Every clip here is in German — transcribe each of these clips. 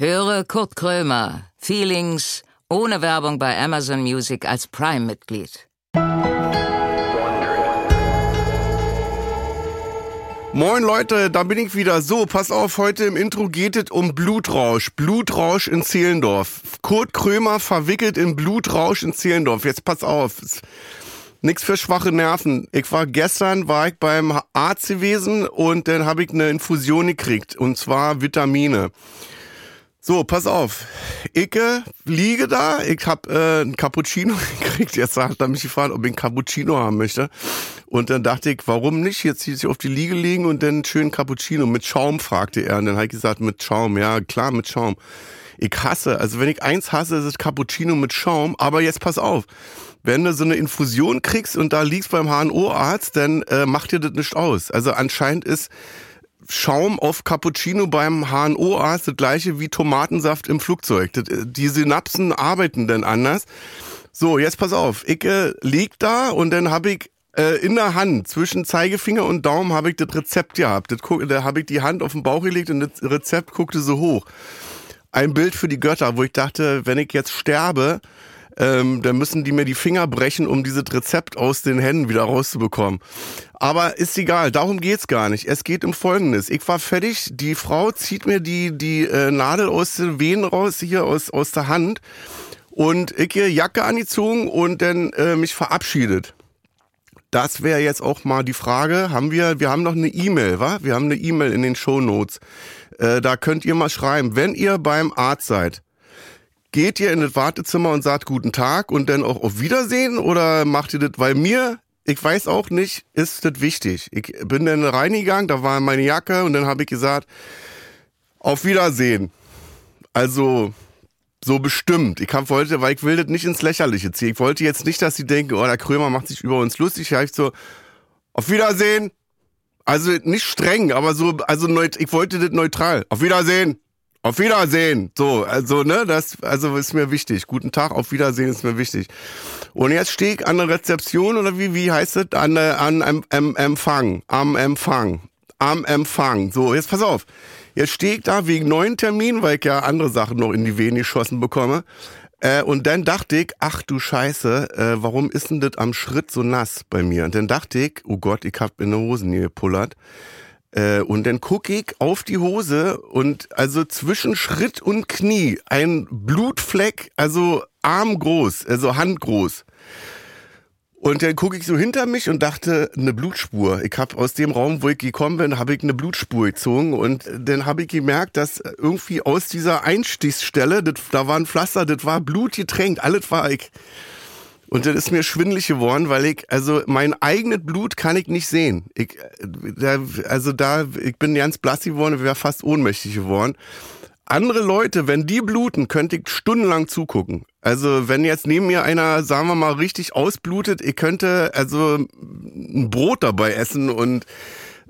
Höre Kurt Krömer, Feelings, ohne Werbung bei Amazon Music als Prime-Mitglied. Moin Leute, da bin ich wieder. So, pass auf, heute im Intro geht es um Blutrausch. Blutrausch in Zehlendorf. Kurt Krömer verwickelt in Blutrausch in Zehlendorf. Jetzt pass auf. Nix für schwache Nerven. Ich war gestern, war ich beim Arzt gewesen und dann habe ich eine Infusion gekriegt. Und zwar Vitamine. So, pass auf. Ich äh, liege da, ich habe äh, ein Cappuccino gekriegt. Jetzt hat er mich gefragt, ob ich ein Cappuccino haben möchte. Und dann dachte ich, warum nicht? Jetzt hier auf die Liege liegen und dann schön Cappuccino mit Schaum, fragte er. Und dann habe ich gesagt, mit Schaum. Ja, klar, mit Schaum. Ich hasse, also wenn ich eins hasse, ist es Cappuccino mit Schaum. Aber jetzt pass auf. Wenn du so eine Infusion kriegst und da liegst beim HNO-Arzt, dann äh, macht dir das nicht aus. Also anscheinend ist Schaum auf Cappuccino beim HNO-Arzt das gleiche wie Tomatensaft im Flugzeug. Das, äh, die Synapsen arbeiten denn anders. So, jetzt pass auf. Ich äh, lieg da und dann habe ich äh, in der Hand, zwischen Zeigefinger und Daumen, habe ich das Rezept gehabt. Das, da habe ich die Hand auf den Bauch gelegt und das Rezept guckte so hoch. Ein Bild für die Götter, wo ich dachte, wenn ich jetzt sterbe, ähm, dann müssen die mir die Finger brechen, um dieses Rezept aus den Händen wieder rauszubekommen. Aber ist egal, darum geht's gar nicht. Es geht um Folgendes. Ich war fertig, die Frau zieht mir die, die äh, Nadel aus den Venen raus, hier aus, aus der Hand und ich hier Jacke angezogen und dann äh, mich verabschiedet. Das wäre jetzt auch mal die Frage. Haben wir, wir haben noch eine E-Mail, wa? Wir haben eine E-Mail in den Show Notes. Äh, da könnt ihr mal schreiben, wenn ihr beim Arzt seid, geht ihr in das Wartezimmer und sagt guten Tag und dann auch auf Wiedersehen oder macht ihr das, weil mir, ich weiß auch nicht, ist das wichtig. Ich bin dann reingegangen, da war meine Jacke und dann habe ich gesagt, auf Wiedersehen. Also, so bestimmt. Ich wollte, weil ich will das nicht ins Lächerliche ziehen. Ich wollte jetzt nicht, dass sie denken, oh, der Krömer macht sich über uns lustig. Ich so, auf Wiedersehen. Also nicht streng, aber so, also ich wollte das neutral. Auf Wiedersehen. Auf Wiedersehen. So, also, ne, das, also ist mir wichtig. Guten Tag, auf Wiedersehen ist mir wichtig. Und jetzt stehe ich an der Rezeption oder wie, wie heißt es? An, äh, an, am, am Empfang. Am Empfang. Am Empfang. So, jetzt pass auf. Jetzt stehe ich da wegen neuen Terminen, weil ich ja andere Sachen noch in die Venen geschossen bekomme. Äh, und dann dachte ich, ach du Scheiße, äh, warum ist denn das am Schritt so nass bei mir? Und dann dachte ich, oh Gott, ich hab in der Hosen gepullert. Äh, und dann gucke ich auf die Hose und also zwischen Schritt und Knie ein Blutfleck, also armgroß, also handgroß. Und dann gucke ich so hinter mich und dachte, eine Blutspur. Ich habe aus dem Raum, wo ich gekommen bin, habe ich eine Blutspur gezogen und dann habe ich gemerkt, dass irgendwie aus dieser Einstichsstelle, das, da war ein Pflaster, das war blutgetränkt, alles war ich. Und dann ist mir schwindlig geworden, weil ich, also mein eigenes Blut kann ich nicht sehen. Ich, da, also da, ich bin ganz blass geworden, ich wäre fast ohnmächtig geworden. Andere Leute, wenn die bluten, könnte ich stundenlang zugucken. Also wenn jetzt neben mir einer, sagen wir mal, richtig ausblutet, ich könnte also ein Brot dabei essen und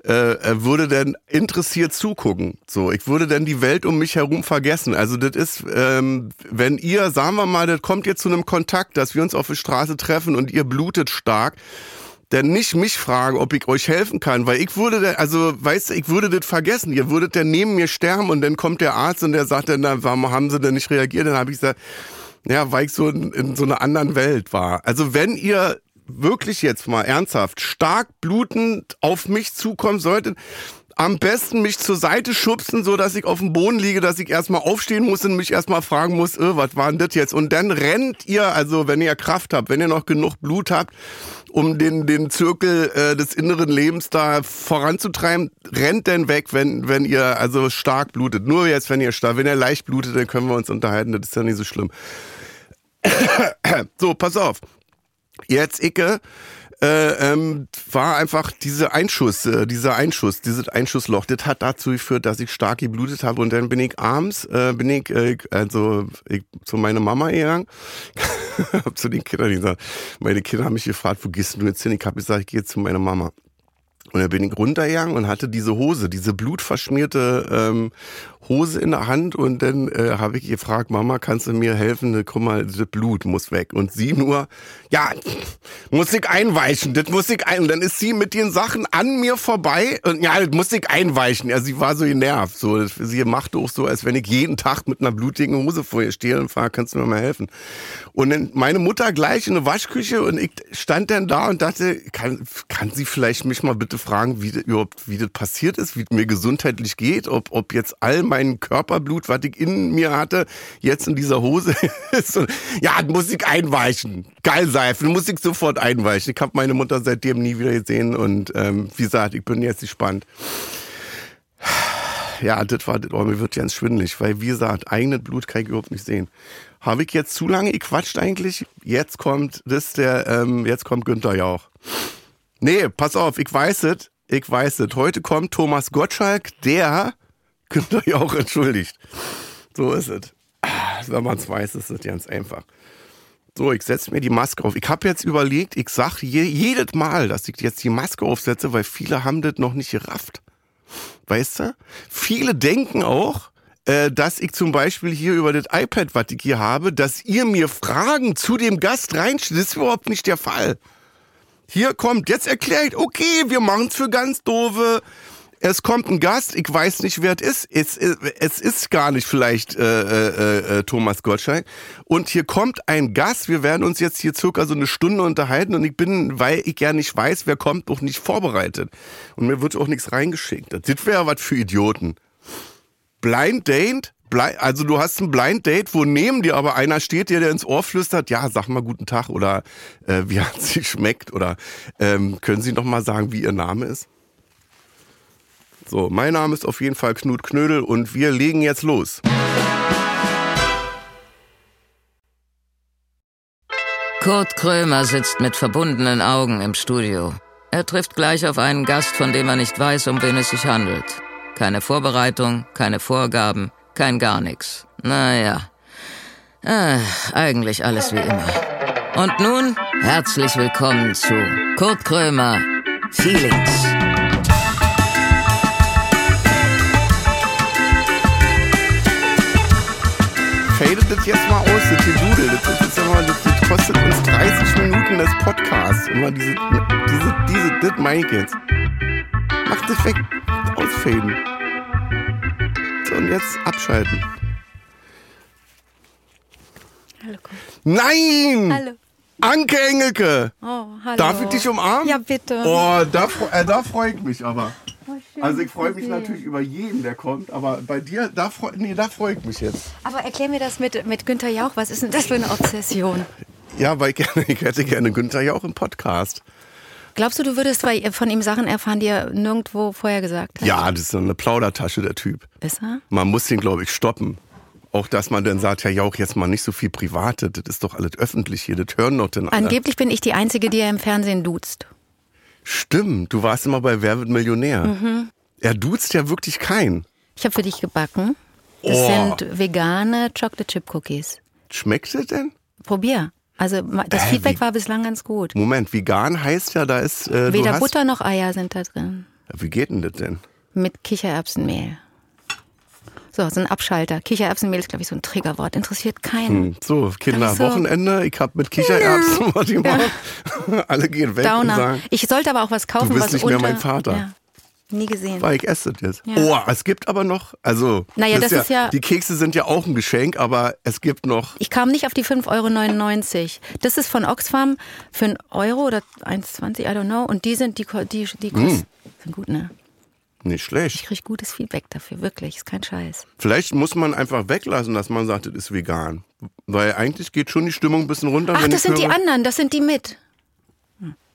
äh, würde dann interessiert zugucken. So, ich würde dann die Welt um mich herum vergessen. Also das ist, ähm, wenn ihr, sagen wir mal, das kommt jetzt zu einem Kontakt, dass wir uns auf der Straße treffen und ihr blutet stark, dann nicht mich fragen, ob ich euch helfen kann, weil ich würde, also weißt du, ich würde das vergessen. Ihr würdet dann neben mir sterben und dann kommt der Arzt und der sagt dann, warum haben sie denn nicht reagiert? Dann habe ich gesagt, ja, weil ich so in, in so einer anderen Welt war. Also wenn ihr wirklich jetzt mal ernsthaft stark blutend auf mich zukommen solltet, am besten mich zur Seite schubsen, so dass ich auf dem Boden liege, dass ich erstmal aufstehen muss und mich erstmal fragen muss, äh, was war denn das jetzt? Und dann rennt ihr, also wenn ihr Kraft habt, wenn ihr noch genug Blut habt, um den, den Zirkel äh, des inneren Lebens da voranzutreiben, rennt denn weg, wenn, wenn ihr also stark blutet. Nur jetzt, wenn ihr stark, wenn ihr leicht blutet, dann können wir uns unterhalten, das ist ja nicht so schlimm. so, pass auf. Jetzt Icke äh, ähm, war einfach diese Einschuss, äh, dieser Einschuss, dieses Einschussloch, das hat dazu geführt, dass ich stark geblutet habe und dann bin ich abends, äh, bin ich, äh, also ich, zu meiner Mama gegangen, hab zu den Kindern gesagt, meine Kinder haben mich gefragt, wo gehst du jetzt hin? Ich habe gesagt, ich gehe zu meiner Mama. Und dann bin ich runtergegangen und hatte diese Hose, diese blutverschmierte ähm, Hose in der Hand und dann äh, habe ich gefragt, Mama, kannst du mir helfen? Guck mal, das Blut muss weg. Und sie nur, ja, muss ich einweichen, das muss ich ein. Und dann ist sie mit den Sachen an mir vorbei und ja, das muss ich einweichen. Ja, sie war so genervt. So, sie machte auch so, als wenn ich jeden Tag mit einer blutigen Hose vor ihr stehe und frage, kannst du mir mal helfen? Und dann meine Mutter gleich in der Waschküche und ich stand dann da und dachte, kann, kann sie vielleicht mich mal bitte fragen, wie das überhaupt, wie das passiert ist, wie es mir gesundheitlich geht, ob, ob jetzt all mein Körperblut, was ich in mir hatte, jetzt in dieser Hose ist. Und, ja, muss ich einweichen. Geil Seife, muss ich sofort einweichen. Ich habe meine Mutter seitdem nie wieder gesehen und ähm, wie gesagt, ich bin jetzt gespannt. Ja, das war, das, oh, mir wird ganz schwindelig, weil wie gesagt, eigenes Blut kann ich überhaupt nicht sehen. Habe ich jetzt zu lange gequatscht eigentlich? Jetzt kommt, das der, ähm, jetzt kommt Günther Jauch. Nee, pass auf, ich weiß es, ich weiß es. Heute kommt Thomas Gottschalk, der Günther Jauch entschuldigt. So ist es. Wenn man es weiß, ist es ganz einfach. So, ich setze mir die Maske auf. Ich habe jetzt überlegt, ich sage je, jedes Mal, dass ich jetzt die Maske aufsetze, weil viele haben das noch nicht gerafft. Weißt du? Viele denken auch, äh, dass ich zum Beispiel hier über das iPad, was ich hier habe, dass ihr mir Fragen zu dem Gast reinstellt. Das ist überhaupt nicht der Fall. Hier kommt, jetzt erklärt, okay, wir machen es für ganz doofe. Es kommt ein Gast, ich weiß nicht, wer es ist. Es, es ist gar nicht vielleicht äh, äh, äh, Thomas Gottschalk. Und hier kommt ein Gast, wir werden uns jetzt hier circa so eine Stunde unterhalten und ich bin, weil ich ja nicht weiß, wer kommt, auch nicht vorbereitet. Und mir wird auch nichts reingeschickt. Das wäre was für Idioten. Blind Date? Also du hast ein Blind Date, wo neben dir aber einer steht, der dir ins Ohr flüstert, ja, sag mal guten Tag oder äh, wie hat sie schmeckt oder ähm, können Sie noch mal sagen, wie Ihr Name ist? So, mein Name ist auf jeden Fall Knut Knödel und wir legen jetzt los. Kurt Krömer sitzt mit verbundenen Augen im Studio. Er trifft gleich auf einen Gast, von dem er nicht weiß, um wen es sich handelt. Keine Vorbereitung, keine Vorgaben, kein gar nichts. Naja, äh, eigentlich alles wie immer. Und nun herzlich willkommen zu Kurt Krömer Feelings. Fadet das jetzt mal aus, das Gedudel. Das, ist immer, das, das kostet uns 30 Minuten des Podcasts. Immer diese, diese, diese, das meine ich jetzt. Mach das weg. Ausfaden. Und jetzt abschalten. Hallo. Nein! Hallo. Anke Engelke! Oh, hallo. Darf ich dich umarmen? Ja, bitte. Oh, da, äh, da freue ich mich aber. Oh, schön, Also ich freue mich sehen. natürlich über jeden, der kommt, aber bei dir, da freue nee, da freu ich mich jetzt. Aber erklär mir das mit, mit Günther Jauch. Was ist denn das für eine Obsession? Ja, weil ich, gerne, ich hätte gerne Günther ja auch im Podcast. Glaubst du, du würdest bei- von ihm Sachen erfahren, die er nirgendwo vorher gesagt hat? Ja, das ist so eine Plaudertasche, der Typ. Ist er? Man muss den, glaube ich, stoppen. Auch, dass man dann sagt, ja, Jauch, jetzt mal nicht so viel Private, das ist doch alles öffentlich hier, das hören doch denn alle. Angeblich bin ich die Einzige, die er im Fernsehen duzt. Stimmt, du warst immer bei Wer wird Millionär. Mhm. Er duzt ja wirklich keinen. Ich habe für dich gebacken. Das Oh. sind vegane Chocolate Chip Cookies. Schmeckt es denn? Probier. Also das Äh, Feedback wie- war bislang ganz gut. Moment, vegan heißt ja, da ist. Äh, Weder hast, Butter noch Eier sind da drin. Wie geht denn das denn? Mit Kichererbsenmehl. So, so ein Abschalter. Kichererbsenmehl ist, glaube ich, so ein Triggerwort. Interessiert keinen. Hm, So, Kinder, so. Wochenende, ich hab mit Kichererbsen was gemacht. Alle gehen weg und Downer. sagen, Ich sollte aber auch was kaufen, Du bist was nicht mehr unter, mein Vater. Ja, nie gesehen. weil ich esse das jetzt. Ja. Oh, es gibt aber noch, also, Naja, das ist ja- Die Kekse sind ja auch ein Geschenk, aber es gibt noch, Ich kam nicht auf die 5,99 Euro. Das ist von Oxfam für einen Euro oder 1,20, I don't know. Und die sind, die, die, die kosten, sind gut, ne? nicht Ich schlecht. kriege gutes Feedback dafür, wirklich, ist kein Scheiß. Vielleicht muss man einfach weglassen, dass man sagt, das ist vegan. Weil eigentlich geht schon die Stimmung ein bisschen runter. Ach, wenn das ich sind die höre, anderen, das sind die mit.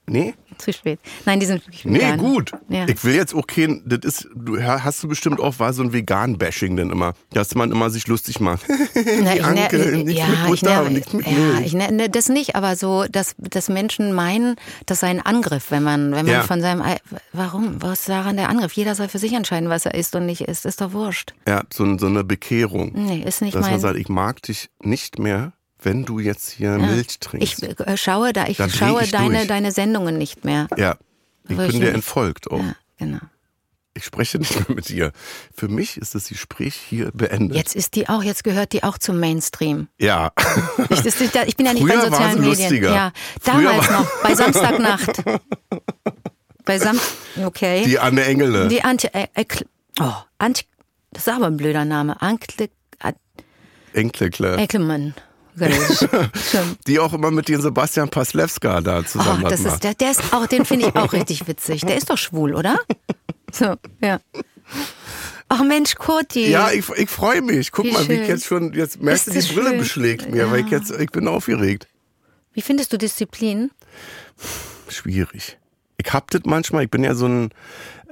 Nee? Zu spät. Nein, die sind wirklich Nee, vegan. gut. Ja. Ich will jetzt auch kein, das ist, du hast du bestimmt auch, war so ein Vegan-Bashing denn immer, dass man immer sich lustig macht. Na, ich Anke, ne, nichts ja, mit ich Butter ne, und nichts mit ja, Milch. ich ne, ne, das nicht, aber so, dass, dass Menschen meinen, das sei ein Angriff, wenn man, wenn man Ja. von seinem, Ei- warum, was ist daran der Angriff? Jeder soll für sich entscheiden, was er isst und nicht isst, ist doch wurscht. Ja, so, so eine Bekehrung. Nee, ist nicht dass man mein. sagt, ich mag dich nicht mehr, wenn du jetzt hier Milch trinkst. Ich äh, schaue da, ich schaue ich deine, durch. deine Sendungen nicht mehr. ja, Ich bin dir entfolgt auch. Ja, genau. Ich spreche nicht mehr mit dir. Für mich ist das Gespräch hier beendet. Jetzt ist die auch, jetzt gehört die auch zum Mainstream. Ja. Ich, ist- ich bin ja nicht Früher bei war sozialen Medien. lustiger. Ja, damals noch, bei Samstagnacht. bei Sam okay. Die Anne Engele. Die Antje, äh, oh, Antje, das ist aber ein blöder Name. Ankle, äh, Enkelkle. Die auch immer mit den Sebastian Paslewska da zusammen Oh, das macht. ist, der, der ist auch, den finde ich auch richtig witzig. Der ist doch schwul, oder? So, ja. Ach Mensch, Kurti. Ja, ich, ich freue mich. Guck Wie mal, wie ich schön. jetzt schon, jetzt merkst du, die Brille schön. beschlägt mir, weil ich jetzt, ich bin aufgeregt. Wie findest du Disziplin? Schwierig. Ich hab das manchmal, ich bin ja so ein,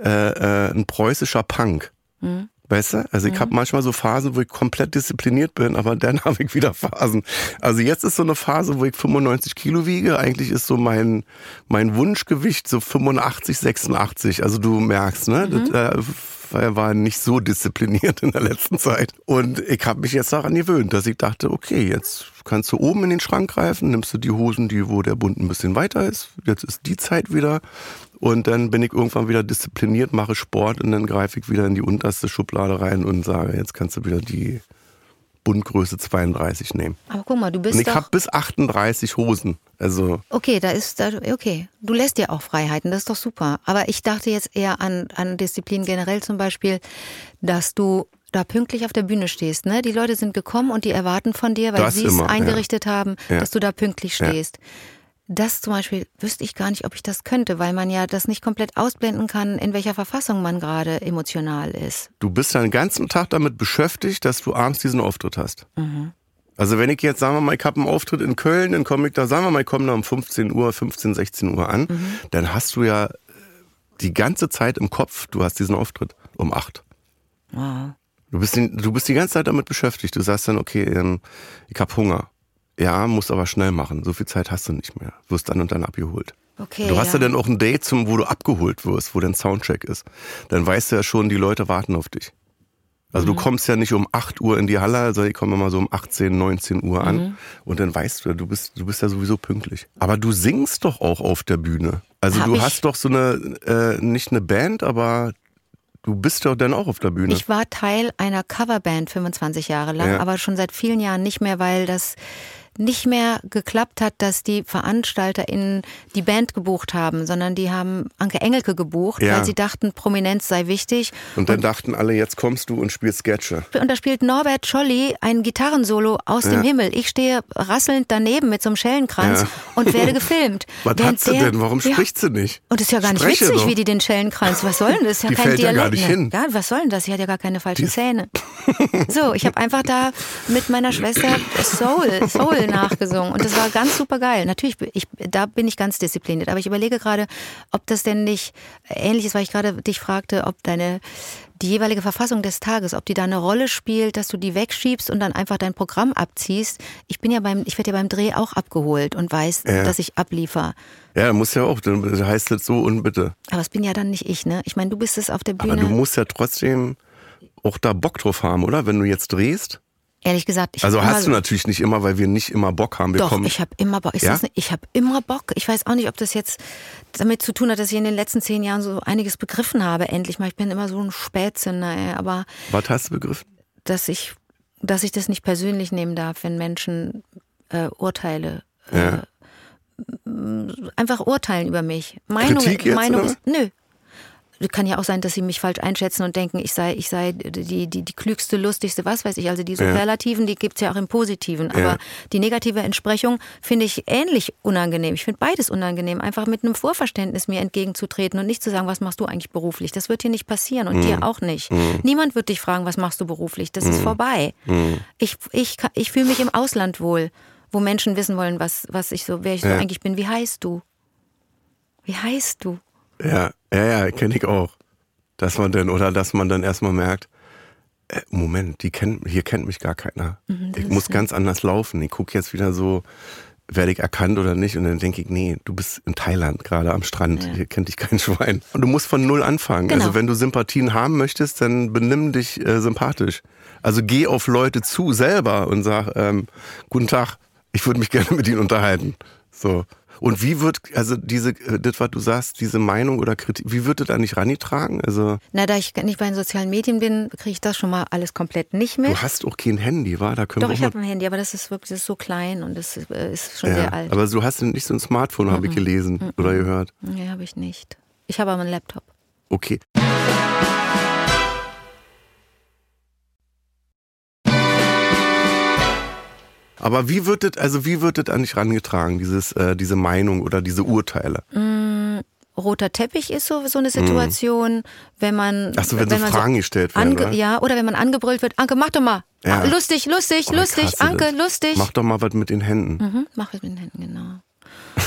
äh, äh, ein preußischer Punk. Mhm. Weißt du? Also ich hab manchmal so Phasen, wo ich komplett diszipliniert bin, aber dann habe ich wieder Phasen. Also jetzt ist so eine Phase, wo ich 95 Kilo wiege. Eigentlich ist so mein, mein Wunschgewicht so 85, 86. Also du merkst, ne? Mhm. Das, äh, war- war nicht so diszipliniert in der letzten Zeit. Und ich habe mich jetzt daran gewöhnt, dass ich dachte, okay, jetzt kannst du oben in den Schrank greifen, nimmst du die Hosen, die, wo der Bund ein bisschen weiter ist. Jetzt ist die Zeit wieder. Und dann bin ich irgendwann wieder diszipliniert, mache Sport und dann greife ich wieder in die unterste Schublade rein und sage, jetzt kannst du wieder die Bundgröße 32 nehmen. Aber guck mal, du bist Und ich habe bis 38 Hosen. Also Okay, da ist da okay. Du lässt dir auch Freiheiten, das ist doch super. Aber ich dachte jetzt eher an, an Disziplin generell zum Beispiel, dass du da pünktlich auf der Bühne stehst. Ne? Die Leute sind gekommen und die erwarten von dir, weil sie es immer, ja. eingerichtet haben, Ja. dass du da pünktlich Ja. Das zum Beispiel wüsste ich gar nicht, ob ich das könnte, weil man ja das nicht komplett ausblenden kann, in welcher Verfassung man gerade emotional ist. du bist den ganzen Tag damit beschäftigt, dass du abends diesen Auftritt hast. Also wenn ich jetzt, sagen wir mal, ich habe einen Auftritt in Köln, dann komme ich da, sagen wir mal, ich komme da um 15 Uhr, 15, 16 Uhr an, dann hast du ja die ganze Zeit im Kopf, du hast diesen Auftritt um 8. Wow. Du bist, die, du bist die ganze Zeit damit beschäftigt. Du sagst dann, okay, ähm, ich habe Hunger. Ja, musst aber schnell machen. So viel Zeit hast du nicht mehr. Wirst dann und dann abgeholt. Okay. Du hast ja ja dann auch ein Date, zum, wo du abgeholt wirst, wo dein Soundcheck ist. Dann weißt du ja schon, die Leute warten auf dich. Also Mhm. du kommst ja nicht um 8 Uhr in die Halle, also ich komme immer so um 18, 19 Uhr an Mhm. und dann weißt du, du bist, du bist ja sowieso pünktlich. Aber du singst doch auch auf der Bühne. Also Hab du ich- hast doch so eine, äh, nicht eine Band, aber du bist doch dann auch auf der Bühne. Ich war Teil einer Coverband 25 Jahre lang, Ja. aber schon seit vielen Jahren nicht mehr, weil das nicht mehr geklappt hat, dass die VeranstalterInnen die Band gebucht haben, sondern die haben Anke Engelke gebucht, Ja. weil sie dachten, Prominenz sei wichtig. und dann dachten alle, jetzt kommst du und spielst Sketche. Und da spielt Norbert Scholli ein Gitarrensolo aus dem Himmel. Ich stehe rasselnd daneben mit so einem Schellenkranz Ja. und werde gefilmt. Was Während hat sie der- denn? Warum Ja. spricht sie nicht? Und ist ja gar nicht Spreche witzig, doch. wie die den Schellenkranz. Was soll denn das? Ist ja Die kein fällt ja Dialekt. gar nicht hin. Ja, was soll denn das? Sie hat ja gar keine falschen Die- Zähne. So, ich habe einfach da mit meiner Schwester Soul, Soul nachgesungen und das war ganz super geil. Natürlich, ich, da bin ich ganz diszipliniert, aber ich überlege gerade, ob das denn nicht ähnlich ist, weil ich gerade dich fragte, ob deine die jeweilige Verfassung des Tages, ob die da eine Rolle spielt, dass du die wegschiebst und dann einfach dein Programm abziehst. Ich bin ja beim, ich werde ja beim Dreh auch abgeholt und weiß, Ja. dass ich abliefer. Ja, muss ja auch, dann heißt das so und bitte. Aber es bin ja dann nicht ich, ne? Ich meine, du bist es auf der Aber Bühne. du musst ja trotzdem auch da Bock drauf haben, oder? Wenn du jetzt drehst. Ehrlich gesagt, ich Also hast du natürlich nicht immer, weil wir nicht immer Bock haben. Wir Doch, kommen, ich habe immer Bock. Ich, Ja? nicht, ich habe immer Bock. Ich weiß auch nicht, ob das jetzt damit zu tun hat, dass ich in den letzten zehn Jahren so einiges begriffen habe, endlich mal. Ich bin immer so ein Spätzünder, ey. aber Was hast du begriffen? dass ich, dass ich das nicht persönlich nehmen darf, wenn Menschen äh, Urteile äh, Ja. einfach urteilen über mich. Meinung, Kritik jetzt, Meinung oder ist, nö. Kann ja auch sein, dass sie mich falsch einschätzen und denken, ich sei, ich sei die, die, die klügste, lustigste, was weiß ich. Also die Superlativen, die gibt's ja auch im Positiven. Aber Ja. die negative Entsprechung finde ich ähnlich unangenehm. Ich finde beides unangenehm. Einfach mit einem Vorverständnis mir entgegenzutreten und nicht zu sagen, was machst du eigentlich beruflich? Das wird hier nicht passieren und dir auch nicht. Niemand wird dich fragen, was machst du beruflich? Das ist vorbei. Ich, ich, kann- ich fühle mich im Ausland wohl, wo Menschen wissen wollen, was, was ich so, wer ich so Ja. eigentlich bin. Wie heißt du? Wie heißt du? Ja, ja, ja, kenne ich auch. Dass man dann, oder dass man dann erstmal merkt, äh, Moment, die kennt, hier kennt mich gar keiner. Mhm, ich muss ganz anders laufen. Ich gucke jetzt wieder so, werde ich erkannt oder nicht? Und dann denke ich, nee, du bist in Thailand gerade am Strand. Hier kennt dich kein Schwein. Und du musst von null anfangen. Genau. Also wenn du Sympathien haben möchtest, dann benimm dich äh, sympathisch. Also geh auf Leute zu selber und sag, ähm, guten Tag, ich würde mich gerne mit ihnen unterhalten. So. Und wie wird, also diese, äh, das, was du sagst, diese Meinung oder Kritik, wie wird das da nicht rangetragen? Also, Na, da ich nicht bei den sozialen Medien bin, kriege ich das schon mal alles komplett nicht mit. du hast auch kein Handy, war? Da können Doch, wir ich habe ein Handy, aber das ist wirklich das ist so klein und das äh, ist schon mal, sehr ja, alt. aber du hast nicht so ein Smartphone, habe ich gelesen oder gehört. Nee, habe ich nicht. Ich habe aber einen Laptop. Okay. Aber wie wird das, also wie wird das eigentlich rangetragen, dieses, äh, diese Meinung oder diese Urteile? Roter Teppich ist so, so eine Situation, wenn man. Mhm. Ach so, wenn so man Fragen gestellt werden, oder? Ja, oder wenn man angebrüllt wird, Anke, mach doch mal. Ja. Lustig, lustig, Oh, lustig, Anke, das. lustig. Mach doch mal was mit den Händen. Mhm, mach es mit den Händen, genau.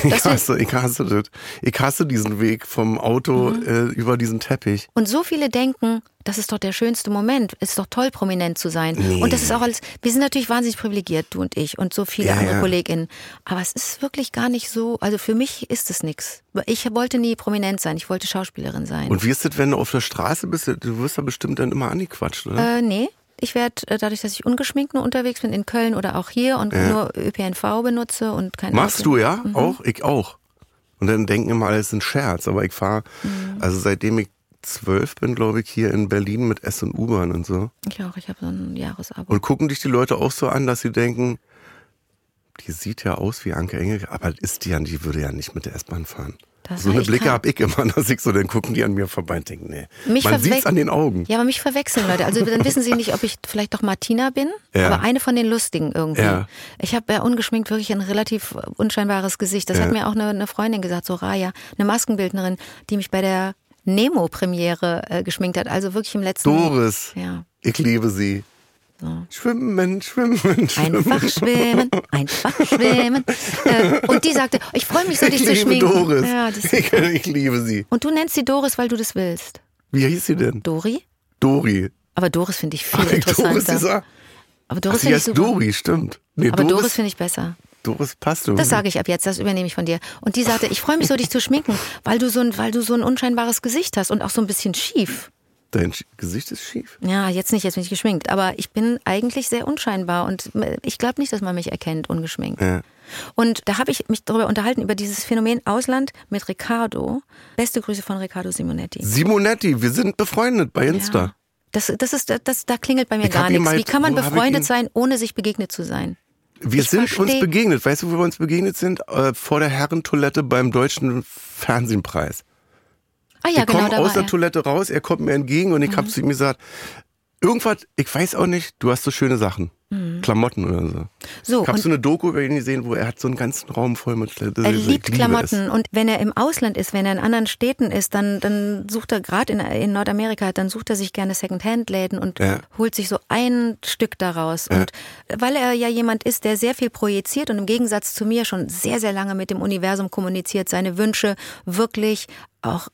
Ich hasse, ich hasse das. Ich hasse diesen Weg vom Auto Mhm. äh, über diesen Teppich. Und so viele denken, das ist doch der schönste Moment. Es ist doch toll, prominent zu sein. Nee. Und das ist auch alles. Wir sind natürlich wahnsinnig privilegiert, du und ich und so viele Ja, andere ja. KollegInnen. Aber es ist wirklich gar nicht so. Also für mich ist es nichts. Ich wollte nie prominent sein. Ich wollte Schauspielerin sein. Und wie ist das, wenn du auf der Straße bist? Du wirst da bestimmt dann immer angequatscht, oder? Äh, nee. Ich werde, dadurch, dass ich ungeschminkt nur unterwegs bin, in Köln oder auch hier und nur ÖPNV benutze und kein Machst Auto. du, ja? Mhm. Auch? Ich auch. Und dann denken immer, alles ist ein Scherz. Aber ich fahre, Mhm. also seitdem ich zwölf bin, glaube ich, hier in Berlin mit S und U-Bahn und so. Ich auch, ich habe so ein Jahresabo. Und gucken dich die Leute auch so an, dass sie denken, die sieht ja aus wie Anke Engel, aber ist die ja, die würde ja nicht mit der S-Bahn fahren. Das so eine Blicke krank. hab ich immer, dass ich so, dann gucken die an mir vorbei und denken, nee. Mich Man sieht's an den Augen. Ja, aber mich verwechseln Leute. Also dann wissen sie nicht, ob ich vielleicht doch Martina bin, Ja. aber eine von den Lustigen irgendwie. Ja. Ich habe ja ungeschminkt wirklich ein relativ unscheinbares Gesicht. Das Ja. hat mir auch eine, eine Freundin gesagt, so Raya, eine Maskenbildnerin, die mich bei der Nemo-Premiere äh, geschminkt hat. Also wirklich im letzten... Doris, Ja. ich liebe sie. Schwimmen, schwimmen, schwimmen. Einfach schwimmen, einfach schwimmen. Äh, und die sagte, ich freue mich so, dich Ich zu schminken. Doris. Ja, ich, ich liebe sie. und du nennst sie Doris, weil du das willst. Wie hieß sie denn? Dori? Dori. Aber Doris finde ich viel Ach, Doris, interessanter. dieser. Aber Doris finde ich super. Dori, stimmt. Nee, Aber Doris Doris, finde ich besser. Doris passt irgendwie. Das sage ich ab jetzt, das übernehme ich von dir. Und die sagte, ich freue mich so, dich zu schminken, weil du so ein, weil du so ein unscheinbares Gesicht hast und auch so ein bisschen schief. Dein Gesicht ist schief. Ja, jetzt nicht, jetzt bin ich geschminkt, aber ich bin eigentlich sehr unscheinbar und ich glaube nicht, dass man mich erkennt, ungeschminkt. Ja. Und da habe ich mich darüber unterhalten, über dieses Phänomen Ausland mit Ricardo. Beste Grüße von Riccardo Simonetti. Simonetti, wir sind befreundet bei Insta. Ja. Das, das ist, das, da klingelt bei mir Ich gar nichts. mal- Wie kann man befreundet sein, ohne sich begegnet zu sein? Wir Ich sind uns begegnet. Weißt du, wo wir uns begegnet sind? Äh, vor der Herrentoilette beim Deutschen Fernsehpreis. Ah ja, wir genau, kommen da aus der er. Toilette raus, er kommt mir entgegen und ich Mhm. habe zu ihm gesagt, irgendwas, ich weiß auch nicht, du hast so schöne Sachen. Klamotten oder so. Mhm. So, ich habe so eine Doku über ihn gesehen, wo er hat so einen ganzen Raum voll mit Er ich liebt Klamotten es. und wenn er im Ausland ist, wenn er in anderen Städten ist, dann, dann sucht er gerade in, in Nordamerika, dann sucht er sich gerne Secondhand-Läden und Ja. holt sich so ein Stück daraus. Und weil er ja jemand ist, der sehr viel projiziert und im Gegensatz zu mir schon sehr, sehr lange mit dem Universum kommuniziert, seine Wünsche wirklich auch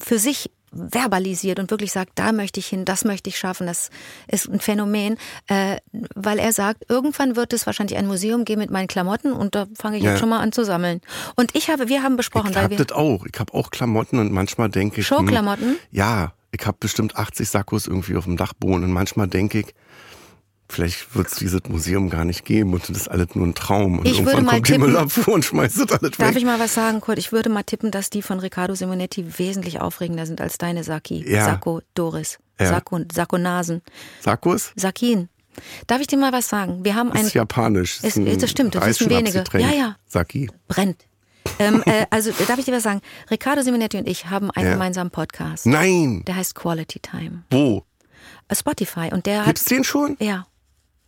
für sich verbalisiert und wirklich sagt, da möchte ich hin, das möchte ich schaffen, das ist ein Phänomen, äh, weil er sagt, irgendwann wird es wahrscheinlich ein Museum geben mit meinen Klamotten und da fange ich Ja. jetzt schon mal an zu sammeln. Und ich habe, wir haben besprochen, Ich weil wir das auch. Ich habe auch Klamotten und manchmal denke ich. Showklamotten? hm, Ja, ich habe bestimmt 80 Sakkos irgendwie auf dem Dachboden und manchmal denke ich, vielleicht wird es dieses Museum gar nicht geben und das ist alles nur ein Traum. Und Ich würde irgendwann mal kommt die tippen- Müllabfuhr und schmeißt das alles Darf weg. ich mal was sagen, Kurt? Ich würde mal tippen, dass die von Riccardo Simonetti wesentlich aufregender sind als deine Saki, Ja. Sakko, Doris, Ja. Sakko, Sakko-Nasen, Sakkos? Sakin. Darf ich dir mal was sagen? Wir haben Das ein ist japanisch. Ist- das stimmt, das wissen wenige. Ja, ja. Saki. brennt. ähm, äh, also darf ich dir was sagen? Riccardo Simonetti und ich haben einen Ja. gemeinsamen Podcast. Nein. Der heißt Quality Time. Wo? Äh, Spotify und der hat Gibt's den schon? ja.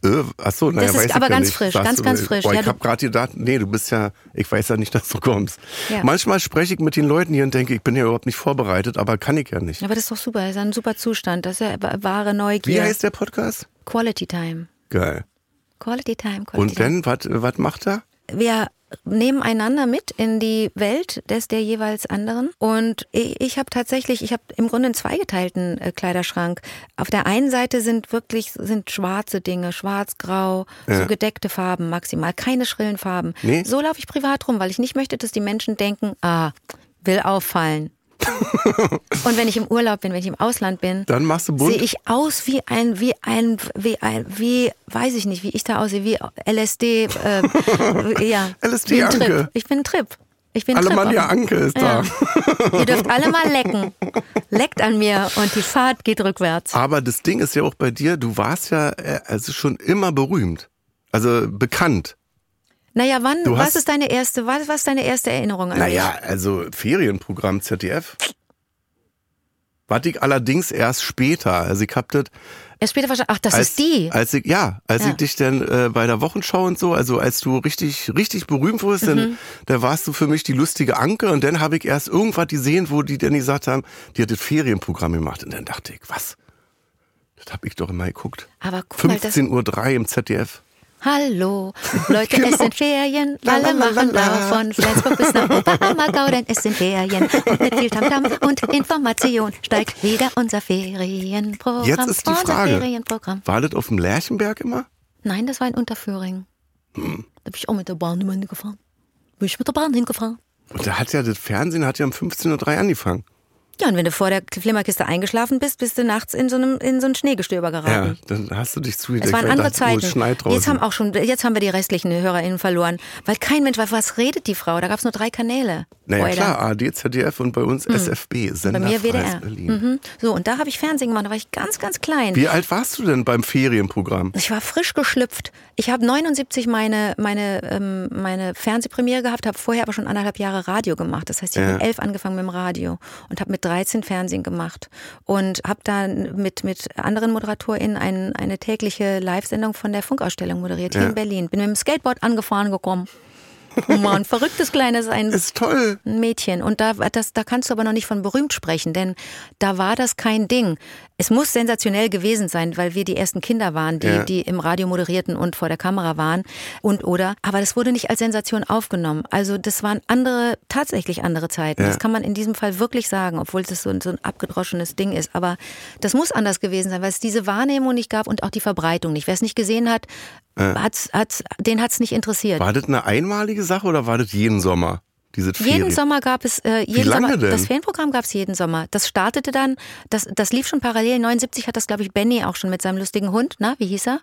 Äh, achso, naja, Das ist aber ja ganz nicht. frisch, Sagst ganz, du, ganz äh, frisch. Boah, Ja, ich du- hab gerade gedacht, nee, du bist ja, ich weiß ja nicht, dass du kommst. Ja. Manchmal spreche ich mit den Leuten hier und denke, ich bin ja überhaupt nicht vorbereitet, aber kann ich ja nicht. Aber das ist doch super, das ist ein super Zustand, das ist ja wa- wahre Neugier. Wie heißt der Podcast? Quality Time. Geil. Quality Time, Quality Und dann, was macht er? Wir nehmen einander mit in die Welt des der jeweils anderen. Und ich, habe tatsächlich, ich habe im Grunde einen zweigeteilten äh, Kleiderschrank. Auf der einen Seite sind wirklich sind schwarze Dinge, schwarz, grau, so gedeckte Farben maximal, keine schrillen Farben. Nee. So laufe ich privat rum, weil ich nicht möchte, dass die Menschen denken, ah, will auffallen. Und wenn ich im Urlaub bin, wenn ich im Ausland bin, Dann machst du bunt. sehe ich aus wie ein, wie ein, wie ein, wie, weiß ich nicht, wie ich da aussehe, wie LSD, äh, ja. LSD ein Trip. Ich bin ein Trip. Ich bin Alemannia. Anke ist Ja. da. Ihr dürft alle mal lecken. Leckt an mir und die Fahrt geht rückwärts. Aber das Ding ist ja auch bei dir, du warst ja äh, also schon immer berühmt. Also bekannt. Naja, wann, Du was hast- ist deine erste, was, was ist deine erste Erinnerung an Naja, also Ferienprogramm ZDF. Warte ich allerdings erst später. Also ich hab das? Erst später verstanden, ach, das als, ist die. Als ich, ja, als Ja. ich dich dann äh, bei der Wochenschau und so, also als du richtig, richtig berühmt wurdest, dann Mhm. da warst du für mich die lustige Anke und dann habe ich erst irgendwas gesehen, wo die dann gesagt haben, die hat das Ferienprogramm gemacht und dann dachte ich, was? Das habe ich doch immer geguckt. Aber guck mal, das, 15.03 Uhr im ZDF. Hallo, Leute, es sind Ferien, alle machen. Lauf von Flensburg bis nach Oberammergau, denn es sind Ferien. Und mit viel Tamtam und Information steigt wieder unser Ferienprogramm. Jetzt ist die Frage. War das auf dem Lerchenberg immer? Nein, das war in Unterföhring. Hm. Da bin ich auch mit der Bahn hingefahren. Bin ich mit der Bahn hingefahren. Und da hat ja das Fernsehen hat ja um 15.03 Uhr angefangen. Ja, und wenn du vor der Flimmerkiste eingeschlafen bist, bist du nachts in so einem in so ein Schneegestöber Ja, geraten. dann hast du dich zu Es waren andere Zeiten. Schneit draußen. Jetzt haben auch schon, jetzt haben wir die restlichen HörerInnen verloren, weil kein Mensch weiß, was redet die Frau? Da gab es nur drei Kanäle. Naja, Oder? klar, ARD, ZDF und bei uns SFB, Bei Sender mir Freies WDR. Berlin. Mhm. So, und da habe ich Fernsehen gemacht, da war ich ganz, ganz klein. Wie alt warst du denn beim Ferienprogramm? Ich war frisch geschlüpft. Ich habe 79 meine, meine, ähm, meine Fernsehpremiere gehabt, habe vorher aber schon anderthalb Jahre Radio gemacht. Das heißt, ich habe Ja. mit elf angefangen mit dem Radio und habe mit 13 Fernsehen gemacht und habe dann mit, mit anderen ModeratorInnen ein, eine tägliche Live-Sendung von der Funkausstellung moderiert hier Ja. in Berlin. Bin mit dem Skateboard angefahren gekommen. Oh Mann, verrücktes kleines ein Ist toll. ein Mädchen. Und da, das, da kannst du aber noch nicht von berühmt sprechen, denn da war das kein Ding. Es muss sensationell gewesen sein, weil wir die ersten Kinder waren, die, Ja. die im Radio moderierten und vor der Kamera waren und oder. Aber das wurde nicht als Sensation aufgenommen. Also das waren andere, tatsächlich andere Zeiten. Ja. Das kann man in diesem Fall wirklich sagen, obwohl das so, ein- so ein abgedroschenes Ding ist. Aber das muss anders gewesen sein, weil es diese Wahrnehmung nicht gab und auch die Verbreitung nicht. Wer es nicht gesehen hat, hat's, hat's, den hat es nicht interessiert. War das eine einmalige Sache oder war das jeden Sommer? Diese Jeden Ferien? Sommer gab es, äh, jeden lange Sommer, denn? das Ferienprogramm gab es jeden Sommer. Das startete dann, das, das lief schon parallel. 79 hat das, glaube ich, Benny auch schon mit seinem lustigen Hund. Na, wie hieß er?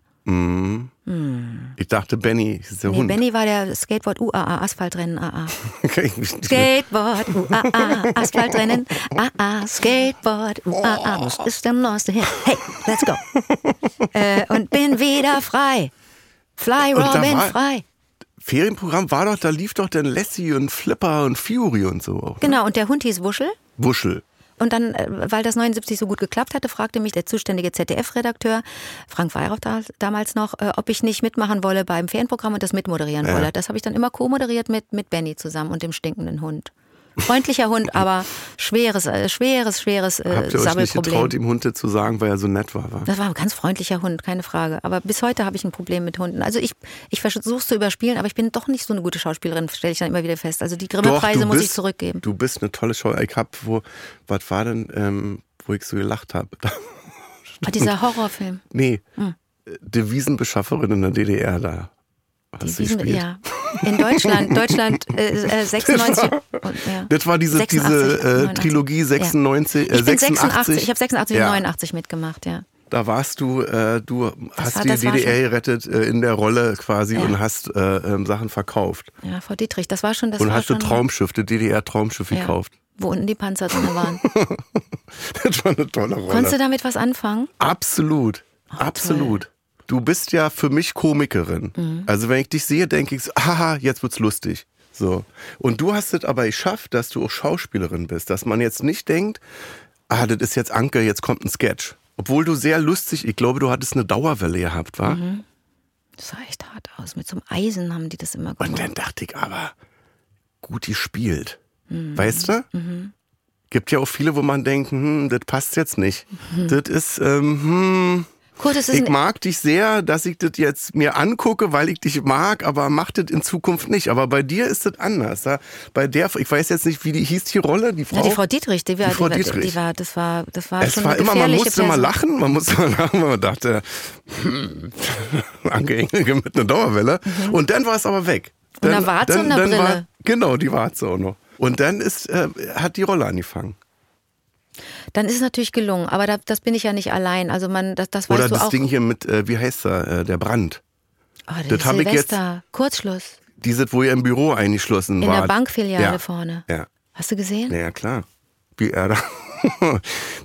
Ich dachte, Benny ist der Nee, Hund. Benny war der Skateboard UAA, Asphaltrennen AA. Nicht- Skateboard UAA, Asphaltrennen AA, Skateboard UAA. Was ist der neueste Hit? Hey, let's go. äh, und bin wieder frei. Fly, Robin, frei. Ferienprogramm war doch, da lief doch dann Lassie und Flipper und Fury und so. auch. Genau, und der Hund hieß Wuschel. Wuschel. Und dann, äh, weil das 79 so gut geklappt hatte, fragte mich der zuständige ZDF-Redakteur, Frank Weihrauch da, damals noch, äh, ob ich nicht mitmachen wolle beim Ferienprogramm und das mitmoderieren wolle. Das habe ich dann immer co-moderiert mit, mit Benny zusammen und dem stinkenden Hund. Freundlicher Hund, aber schweres, äh, schweres, schweres äh, Habt ihr euch nicht getraut, ihm Hunde zu sagen, weil er so nett war? war? Das war ein ganz freundlicher Hund, keine Frage. Aber bis heute habe ich ein Problem mit Hunden. Also ich, ich versuche es zu überspielen, aber ich bin doch nicht so eine gute Schauspielerin, stelle ich dann immer wieder fest. Also die Grimme-Preise muss ich zurückgeben. Du bist eine tolle Show. Ich hab, wo, was war denn, ähm, wo ich so gelacht habe? Ah, dieser Horrorfilm. nee, Hm. Devisenbeschafferin in der DDR da. Hast Die gespielt? ja. In Deutschland, Deutschland äh, äh, 96. Und, ja. Das war diese, 86, diese äh, 89. Trilogie 96, Ich äh, bin 86. 86, ich habe 86 Ja. und 89 mitgemacht, ja. Da warst du, äh, du hast war- die das war DDR gerettet äh, in der Rolle quasi Ja. und hast äh, ähm, Sachen verkauft. Ja, Frau Dietrich, das war schon das und war hast du schon, Traumschiff, das DDR-Traumschiff ja, gekauft. Wo unten die Panzer drin waren. Das war eine tolle Rolle. Konntest du damit was anfangen? Absolut. Absolut. Du bist ja für mich Komikerin. Mhm. Also wenn ich dich sehe, denke ich so, haha, jetzt wird's lustig. So. Und du hast es aber geschafft, dass du auch Schauspielerin bist, dass man jetzt nicht denkt, ah, das ist jetzt Anke, jetzt kommt ein Sketch. Obwohl du sehr lustig, ich glaube, du hattest eine Dauerwelle gehabt, war? Mhm. Das sah echt hart aus. Mit so einem Eisen haben die das immer Und gemacht. dann dachte ich aber, gut gespielt. Mhm. Weißt du? Gibt ja auch viele, wo man denkt, hm, das passt jetzt nicht. Das ist, ähm, hm, Kurt, es ich mag dich sehr, dass ich das jetzt mir angucke, weil ich dich mag, aber mach das in Zukunft nicht. Aber bei dir ist das anders. Da, bei der, ich weiß jetzt nicht, wie die hieß die Rolle, die Frau. ja, die Frau Dietrich, die war, Die Frau die, war, Dietrich. die war, das war, das war es schon war eine immer, man musste mal Person. lachen, man musste mal lachen, weil man dachte, hm, Anke Engelke mit einer Dauerwelle. Und dann war es aber weg. Mhm. Und Dann, eine Warze und eine War, Brille. genau, die Warze auch noch. Und dann ist, äh, hat die Rolle angefangen. Dann ist es natürlich gelungen, aber da, das bin ich ja nicht allein. Also man, das, das weißt Oder du das auch. Ding hier mit, äh, wie heißt er, äh, der Brand. oh, der das hab ich jetzt- Silvester, Kurzschluss. Dieses, wo ihr im Büro eingeschlossen In war. der Bankfiliale ja. vorne. Ja. Hast du gesehen? Ja, klar. Wie er da.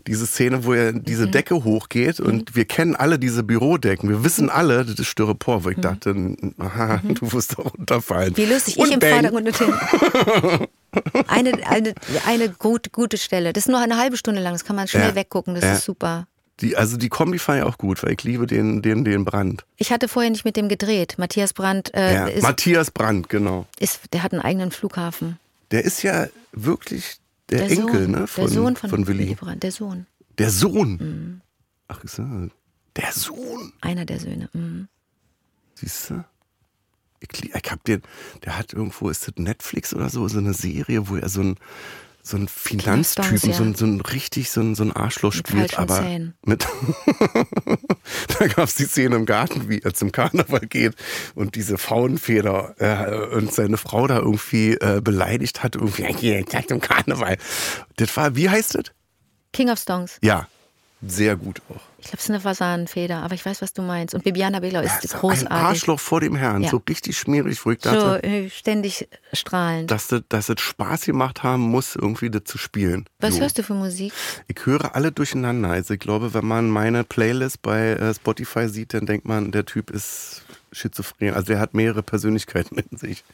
diese Szene, wo er Mhm. diese Decke hochgeht und wir kennen alle diese Bürodecken. Wir wissen alle, das ist Styropor, wo ich dachte, aha, du wirst da runterfallen. Mhm. Wie lustig, und ich im. Vordergrund. Eine, eine, eine gut, gute Stelle. Das ist nur eine halbe Stunde lang, das kann man schnell Ja. weggucken, das Ja. ist super. Die, also die Kombi fand ich auch gut, weil ich liebe den, den, den Brand. Ich hatte vorher nicht mit dem gedreht. Matthias Brandt äh, Ja. ist, Matthias Brandt, genau. ist, der hat einen eigenen Flughafen. Der ist ja wirklich der, Der Enkel Sohn, ne, von, der Sohn von, von Willi. Brandt, der Sohn. Der Sohn. Mhm. Ach, ist er? Der Sohn. Einer der Söhne. Mhm. Siehst du? Ich, hab den, der hat irgendwo, ist das Netflix oder so, so eine Serie, wo er so ein, so ein Finanztypen, ja. so, ein, so ein richtig, so ein, so ein Arschloch Mit spielt, aber Zähnen. mit, da gab's die Szene im Garten, wie er zum Karneval geht und diese Faunfeder äh, und seine Frau da irgendwie äh, beleidigt hat, irgendwie, ja, ich zum Karneval. Das war, wie heißt das? King of Songs. Ja, sehr gut auch. Ich glaube, es ist eine Fasanenfeder, aber ich weiß, was du meinst. Und Bibiana Belo ist Ja, so ein großartig. Arschloch vor dem Herrn, Ja. so richtig schmierig, wo ich So dachte, äh, ständig strahlend. dass das, dass es Spaß gemacht haben muss, irgendwie das zu spielen. Was so. hörst du für Musik? Ich höre alle durcheinander. Also ich glaube, wenn man meine Playlist bei äh, Spotify sieht, dann denkt man, der Typ ist schizophren. Also der hat mehrere Persönlichkeiten in sich.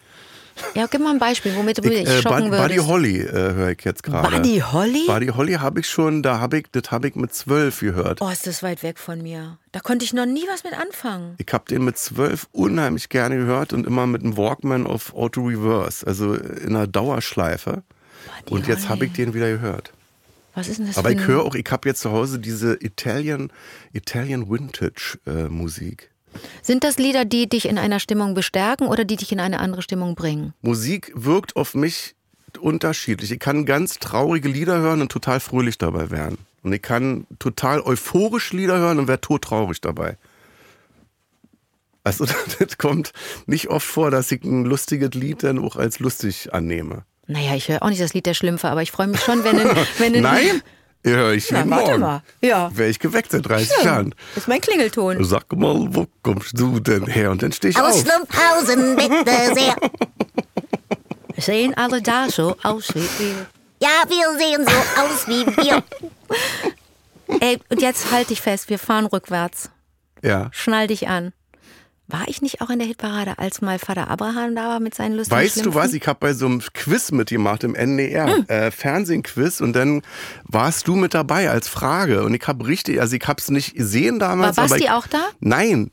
Ja, gib mal ein Beispiel, womit du mich Ich, äh, schocken Bud- Buddy würdest. Holly äh, höre ich jetzt gerade. Buddy Holly? Buddy Holly habe ich schon, da habe ich, das habe ich mit zwölf gehört. Oh, ist das weit weg von mir. Da konnte ich noch nie was mit anfangen. Ich habe den mit zwölf unheimlich gerne gehört und immer mit einem Walkman auf Auto Reverse, also in einer Dauerschleife. Buddy Und jetzt habe ich den wieder gehört. Was ist denn das Aber für ich höre auch, ich habe jetzt zu Hause diese Italian, Italian Vintage äh, Musik. Sind das Lieder, die dich in einer Stimmung bestärken oder die dich in eine andere Stimmung bringen? Musik wirkt auf mich unterschiedlich. Ich kann ganz traurige Lieder hören und total fröhlich dabei werden. Und ich kann total euphorisch Lieder hören und werde todtraurig dabei. Also das kommt nicht oft vor, dass ich ein lustiges Lied dann auch als lustig annehme. Naja, ich höre auch nicht das Lied der Schlümpfe, aber ich freue mich schon, wenn ein, wenn ein Nein, höre ich Na, jeden warte Morgen. mal. Ja. Wäre ich geweckt seit 30 Jahren. Das ist mein Klingelton. Sag mal, wo kommst du denn her? Und dann stehe ich Aus auf. Schlumpfhausen, bitte sehr. Sehen alle da so aus wie wir. Ja, wir sehen so aus wie wir. Ey, und jetzt halt dich fest, wir fahren rückwärts. Ja. Schnall dich an. War ich nicht auch in der Hitparade, als mal Vater Abraham da war mit seinen lustigen Weißt du Schlümpfen? was? Ich habe bei so einem Quiz mitgemacht im NDR, Hm. äh, Fernsehquiz und dann warst du mit dabei als Frage und ich habe richtig, also ich habe es nicht gesehen damals. War Basti ich, auch da? Nein,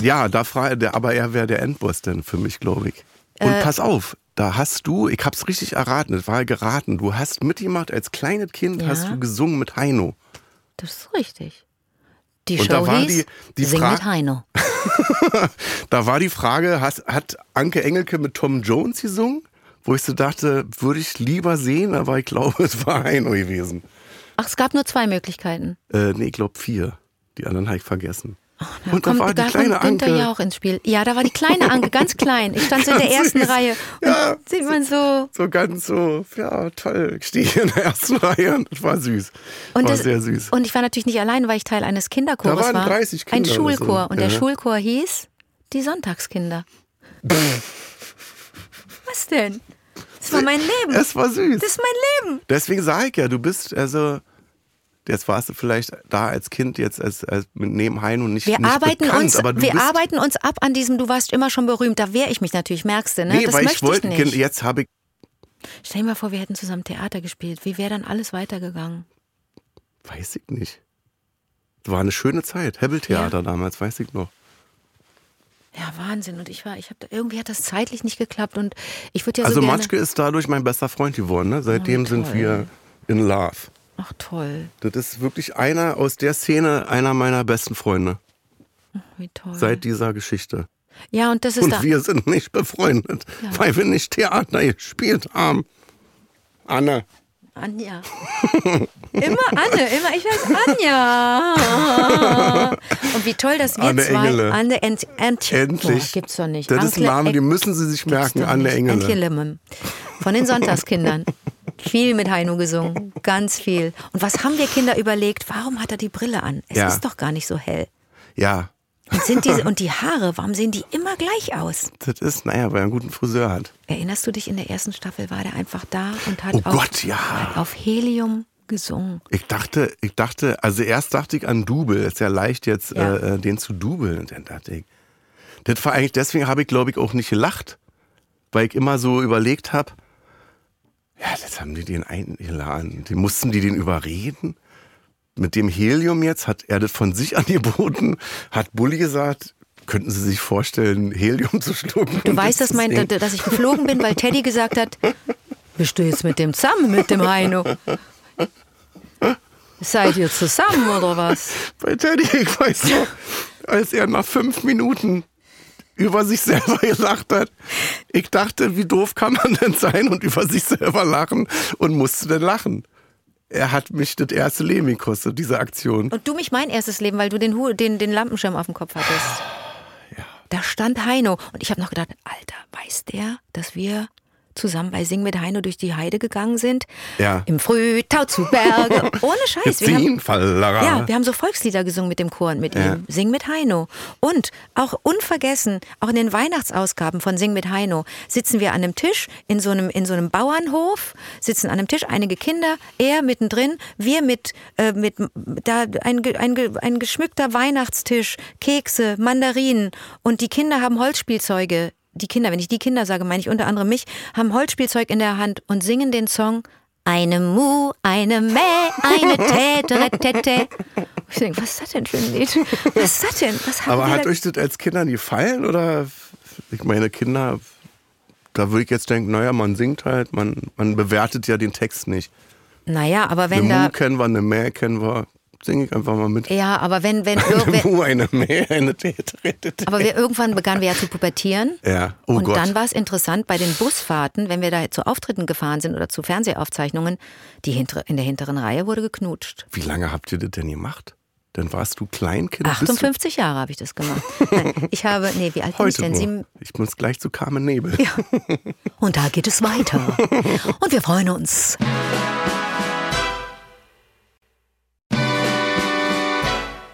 ja, da frage aber er wäre der Endboss denn für mich, glaube ich. Und Äh. pass auf, da hast du, ich habe es richtig erraten, es war geraten. Du hast mitgemacht als kleines Kind, Ja. hast du gesungen mit Heino. Das ist richtig. Die Und Show da war hieß die- die Sing Fra- mit Heino. Da war die Frage, hast, hat Anke Engelke mit Tom Jones gesungen? Wo ich so dachte, würde ich lieber sehen, aber ich glaube, es war Heino gewesen. Ach, es gab nur zwei Möglichkeiten. Äh, nee, ich glaube vier. Die anderen habe ich vergessen. Da Und da kommt, war die da kleine Anke. Jauch ins Spiel. Ja, da war die kleine Anke, ganz klein. Ich stand so in der ersten süß. Reihe. Ja. sieht man so. So ganz so, ja, toll. Ich stehe hier in der ersten Reihe und das war süß. Und, war das, sehr süß. und ich war natürlich nicht allein, weil ich Teil eines Kinderchores Da waren war. 30 Ein Kinder so. Schulchor. Und der Ja. Schulchor hieß Die Sonntagskinder. Was denn? Das war mein Leben. es war süß. Das ist mein Leben. Deswegen sage ich ja, du bist, also, jetzt warst du vielleicht da als Kind, jetzt als, als mit neben Heino nicht, Wir nicht arbeiten bekannt, uns, aber wir arbeiten uns ab an diesem, du warst immer schon berühmt. Da wehre ich mich natürlich, merkst du, ne? Nee, das weil möchte ich wollte, ich jetzt habe ich, Stell dir mal vor, wir hätten zusammen Theater gespielt. Wie wäre dann alles weitergegangen? weiß ich nicht. War eine schöne Zeit. Hebbeltheater damals, weiß ich noch. Ja, Wahnsinn. Und ich war, ich habe irgendwie hat das zeitlich nicht geklappt und ich würde ja also so gerne. Matschke ist dadurch mein bester Freund geworden. Ne? Seitdem Oh, sind wir in Love. Ach toll, Das ist wirklich einer aus der Szene, einer meiner besten Freunde. wie toll. Seit dieser Geschichte. ja, und das ist Und da. wir sind nicht befreundet, weil wir nicht Theater gespielt haben. Anne. Anja. immer Anne, immer ich heiße Anja. Und wie toll, dass wir Anne zwei Engele. Anne Ent, Ent, Endlich. Boah, gibt's doch nicht. Das ist ein Ankle- Name, den müssen Sie sich merken, Anne. Engele. Antje Limmem. Von den Sonntagskindern. Viel mit Heino gesungen, ganz viel. Und was haben wir Kinder überlegt? Warum hat er die Brille an? Es Ja. ist doch gar nicht so hell. Ja. Und, sind diese, und die Haare, warum sehen die immer gleich aus? Das ist, naja, weil er einen guten Friseur hat. Erinnerst du dich, in der ersten Staffel war der einfach da und hat Oh auf, Gott, ja. hat auf Helium gesungen. Ich dachte, ich dachte, also erst dachte ich an Double. Ist ja leicht jetzt, Ja. äh, äh, den zu dubeln. Und dann dachte ich, das war eigentlich, deswegen habe ich, glaube ich, auch nicht gelacht. Weil ich immer so überlegt habe, ja, jetzt haben die den eingeladen. Die mussten die den überreden. Mit dem Helium jetzt hat er das von sich angeboten. Hat Bulli gesagt, könnten Sie sich vorstellen, Helium zu schlucken? Du weißt, das dass, mein, dass ich geflogen bin, weil Teddy gesagt hat, bist du jetzt mit dem zusammen, mit dem Heino? Seid ihr zusammen oder was? Bei Teddy, ich weiß noch, als er nach fünf Minuten über sich selber gelacht hat. Ich dachte, wie doof kann man denn sein und über sich selber lachen und musste dann lachen. Er hat mich das erste Leben gekostet, diese Aktion. Und du mich mein erstes Leben, weil du den, Hu den, den Lampenschirm auf dem Kopf hattest. Da stand Heino. Und ich habe noch gedacht, Alter, weiß der, dass wir zusammen bei Sing mit Heino durch die Heide gegangen sind? Ja. Im Frühtau zu Berge. Ohne Scheiß. Wir haben, ja, wir haben so Volkslieder gesungen mit dem Chor und mit Ja. ihm. Sing mit Heino. Und auch unvergessen, auch in den Weihnachtsausgaben von Sing mit Heino, sitzen wir an einem Tisch in so einem, in so einem Bauernhof, sitzen an einem Tisch, einige Kinder, er mittendrin, wir mit, äh, mit da ein, ein, ein geschmückter Weihnachtstisch, Kekse, Mandarinen und die Kinder haben Holzspielzeuge. Die Kinder, wenn ich die Kinder sage, meine ich unter anderem mich, haben Holzspielzeug in der Hand und singen den Song eine Mu, eine Mäh, eine Tätere. Ich denke, was ist das denn für ein Lied? Was ist das denn? Was Aber hat da- euch das als Kindern gefallen oder? Ich meine, Kinder, da würde ich jetzt denken, naja, man singt halt, man, man bewertet ja den Text nicht. Naja, aber wenn eine da. Mu kennen wir, eine Mäh kennen wir. Singe ich einfach mal mit. Ja, aber wenn, wenn, Eine Mu, eine Mäh, eine aber wir, irgendwann begannen wir ja zu pubertieren. Ja, oh und Gott. dann war es interessant bei den Busfahrten, wenn wir da zu Auftritten gefahren sind oder zu Fernsehaufzeichnungen, die hintere, in der hinteren Reihe wurde geknutscht. Wie lange habt ihr das denn gemacht? Dann warst du Kleinkind. bist du 58 Jahre habe ich das gemacht. Nein, ich habe, nee, wie alt bin ich Heute denn? nur. Ich muss gleich zu Carmen Nebel. Ja. Und da geht es weiter. Und wir freuen uns.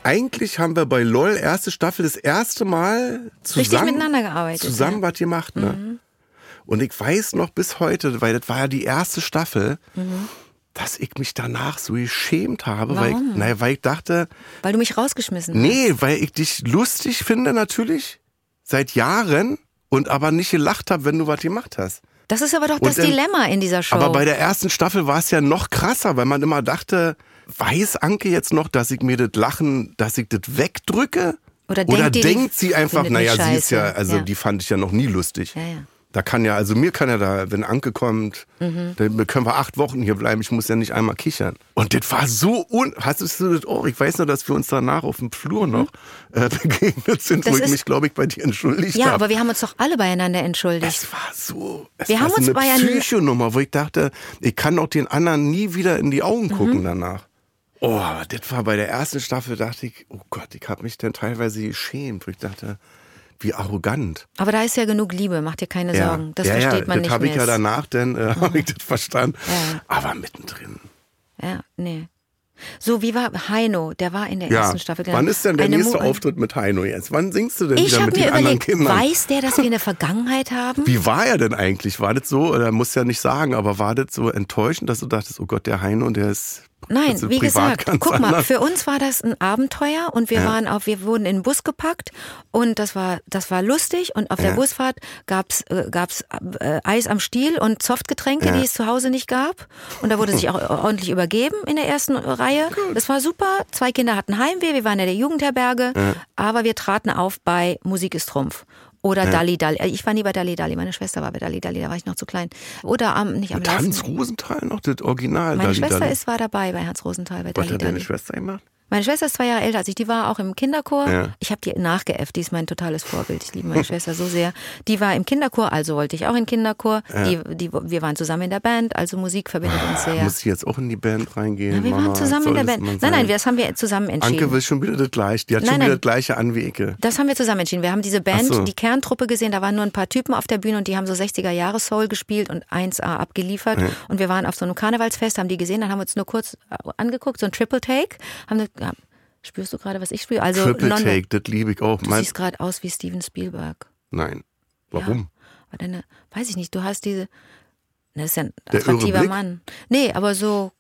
Eigentlich haben wir bei LOL erste Staffel das erste Mal zusammen, Richtig miteinander gearbeitet, Zusammen ja. was gemacht, ne? Und ich weiß noch bis heute, weil das war ja die erste Staffel, dass ich mich danach so geschämt habe, weil ich, Warum? naja, weil ich dachte, Weil du mich rausgeschmissen hast. nee, weil ich dich lustig finde natürlich seit Jahren und aber nicht gelacht habe, wenn du was gemacht hast. Das ist aber doch Und das dann- Dilemma in dieser Show. Aber bei der ersten Staffel war es ja noch krasser, weil man immer dachte, weiß Anke jetzt noch, dass ich mir das Lachen, dass ich das wegdrücke? Oder die denkt sie einfach, naja, sie ist ja, also Ja. die fand ich ja noch nie lustig. Ja, ja. Da kann ja, also mir kann ja da, wenn Anke kommt, Mhm. dann können wir acht Wochen hier bleiben, ich muss ja nicht einmal kichern. Und das war so un... Hast du das auch? Ich weiß noch, dass wir uns danach auf dem Flur noch äh, begegnet sind, Das wo ich mich, glaube ich, bei dir entschuldigt ja, habe. aber wir haben uns doch alle beieinander entschuldigt. Es war so, es Wir war haben so uns eine Psychonummer, wo ich dachte, ich kann doch den anderen nie wieder in die Augen Mhm. gucken danach. Oh, aber das war bei der ersten Staffel, dachte ich, oh Gott, ich habe mich dann teilweise geschämt, ich dachte, wie arrogant. Aber da ist ja genug Liebe, mach dir keine Sorgen. Das ja, versteht ja, man das nicht habe ich ja danach, dann äh, habe ich das verstanden. Ja. Aber mittendrin. Ja, nee. So, wie war Heino? Der war in der Ja. ersten Staffel. genau. Wann ist denn der Eine nächste Mu- Auftritt mit Heino jetzt? Wann singst du denn Ich wieder habe mit mir den anderen überlegt, Kindern? weiß der, dass wir eine Vergangenheit haben? Wie war er denn eigentlich? War das so, er muss ja nicht sagen, aber war das so enttäuschend, dass du dachtest, oh Gott, der Heino, der ist Nein, also wie gesagt, guck mal, anders. für uns war das ein Abenteuer und wir Ja. waren auf, wir wurden in den Bus gepackt und das war, das war lustig und auf der Ja. Busfahrt gab's äh, gab's äh, Eis am Stiel und Softgetränke, Ja. die es zu Hause nicht gab und da wurde sich auch ordentlich übergeben in der ersten Reihe. Das war super. Zwei Kinder hatten Heimweh, wir waren in der Jugendherberge, aber wir traten auf bei Musik ist Trumpf. Oder Dalli Dalli. Ich war nie bei Dalli Dalli. Meine Schwester war bei Dalli Dalli, da war ich noch zu klein. Oder am, nicht am Hans. Rosenthal noch, das Original. Meine Dalli Schwester Dalli. ist, war dabei bei Hans Rosenthal bei Was Dalli hat deine Dalli. Schwester gemacht? Meine Schwester ist zwei Jahre älter als ich. Die war auch im Kinderchor. Ja. Ich habe die nachgeäfft. Die ist mein totales Vorbild. Ich liebe meine Schwester so sehr. Die war im Kinderchor, also wollte ich auch in den Kinderchor. Die, die, wir waren zusammen in der Band, also Musik verbindet uns sehr. Muss ich jetzt auch in die Band reingehen? Ja, wir Mama? waren zusammen in der Band. Nein, nein, das haben wir zusammen entschieden. Anke will schon wieder das gleiche. Die hat Nein, schon wieder nein. das gleiche an wie Ecke. Das haben wir zusammen entschieden. Wir haben diese Band, so. die Kerntruppe gesehen, da waren nur ein paar Typen auf der Bühne und die haben so 60er Jahre Soul gespielt und 1A abgeliefert. Und wir waren auf so einem Karnevalsfest, haben die gesehen, dann haben wir uns nur kurz äh, angeguckt, so ein Triple Take, haben, ja, Spürst du gerade, was ich spüre? Also Triple non- Take, das liebe ich auch. Du Mein, siehst gerade aus wie Steven Spielberg. nein. Warum? Aber deine, weiß ich nicht, du hast diese, das ist ja ein Der attraktiver? Mann. Nee, aber so,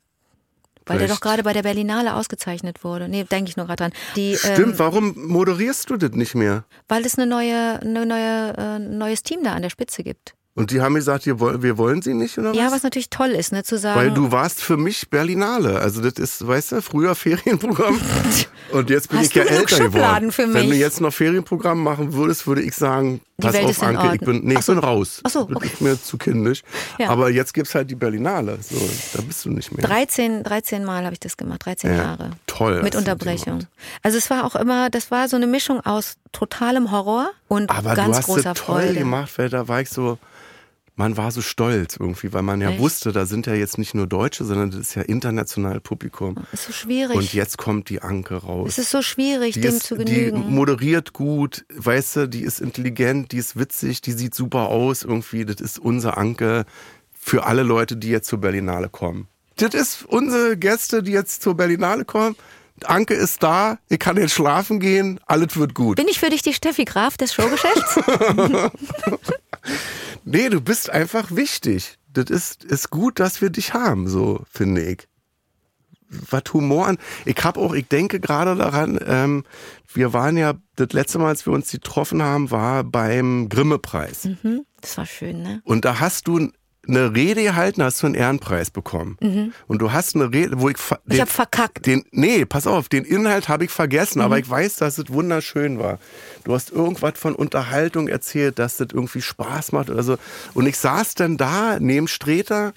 weil der Vielleicht- doch gerade bei der Berlinale ausgezeichnet wurde. Nee, denke ich nur gerade dran. Die, Stimmt, ähm, warum moderierst du das nicht mehr? weil es eine neue, eine neue, äh, neues Team da an der Spitze gibt. Und die haben gesagt, wir wollen, sie nicht, oder was? Ja, was natürlich toll ist, ne, zu sagen. Weil du warst für mich Berlinale. Also das ist, weißt du, früher Ferienprogramm. Und jetzt bin Hast ich ja älter geworden. Wenn du jetzt noch Ferienprogramm machen würdest, würde ich sagen, Die pass Welt auf, Anke, ich Ordnung. bin, nee, ich bin raus. Ach so, okay. ist mir zu kindisch. Ja. Aber jetzt gibt's halt die Berlinale. So, da bist du nicht mehr. 13, 13 Mal habe ich das gemacht, 13 Ja, Jahre. toll, Mit Unterbrechung. Also es war auch immer, das war so eine Mischung aus totalem Horror und Aber ganz du hast großer das toll Freude. gemacht, weil da war ich so, man war so stolz irgendwie, weil man ja Echt? wusste, da sind ja jetzt nicht nur Deutsche, sondern das ist ja international Publikum. Es ist so schwierig. Und jetzt kommt die Anke raus. es ist so schwierig, die dem ist, zu die genügen. moderiert gut, weißt du, die ist intelligent, die ist witzig, die sieht super aus irgendwie. Das ist unser Anke für alle Leute, die jetzt zur Berlinale kommen. Das ist unsere Gäste, die jetzt zur Berlinale kommen. Anke ist da, ich kann jetzt schlafen gehen, alles wird gut. Bin ich für dich die Steffi Graf des Showgeschäfts? Nee, du bist einfach wichtig. Das ist, ist gut, dass wir dich haben, so finde ich. Was Humor an. Ich habe auch, ich denke gerade daran, ähm, wir waren ja, das letzte Mal, als wir uns getroffen haben, war beim Grimme-Preis. Hm, das war schön, ne? Und da hast du eine Rede gehalten, hast du einen Ehrenpreis bekommen. Und du hast eine Rede, wo ich. Mhm. Ich den- hab verkackt. Mhm. Den, nee, pass auf, den Inhalt habe ich vergessen, aber ich weiß, dass es wunderschön war. Du hast irgendwas von Unterhaltung erzählt, dass das irgendwie Spaß macht oder so. Und ich saß dann da neben Streter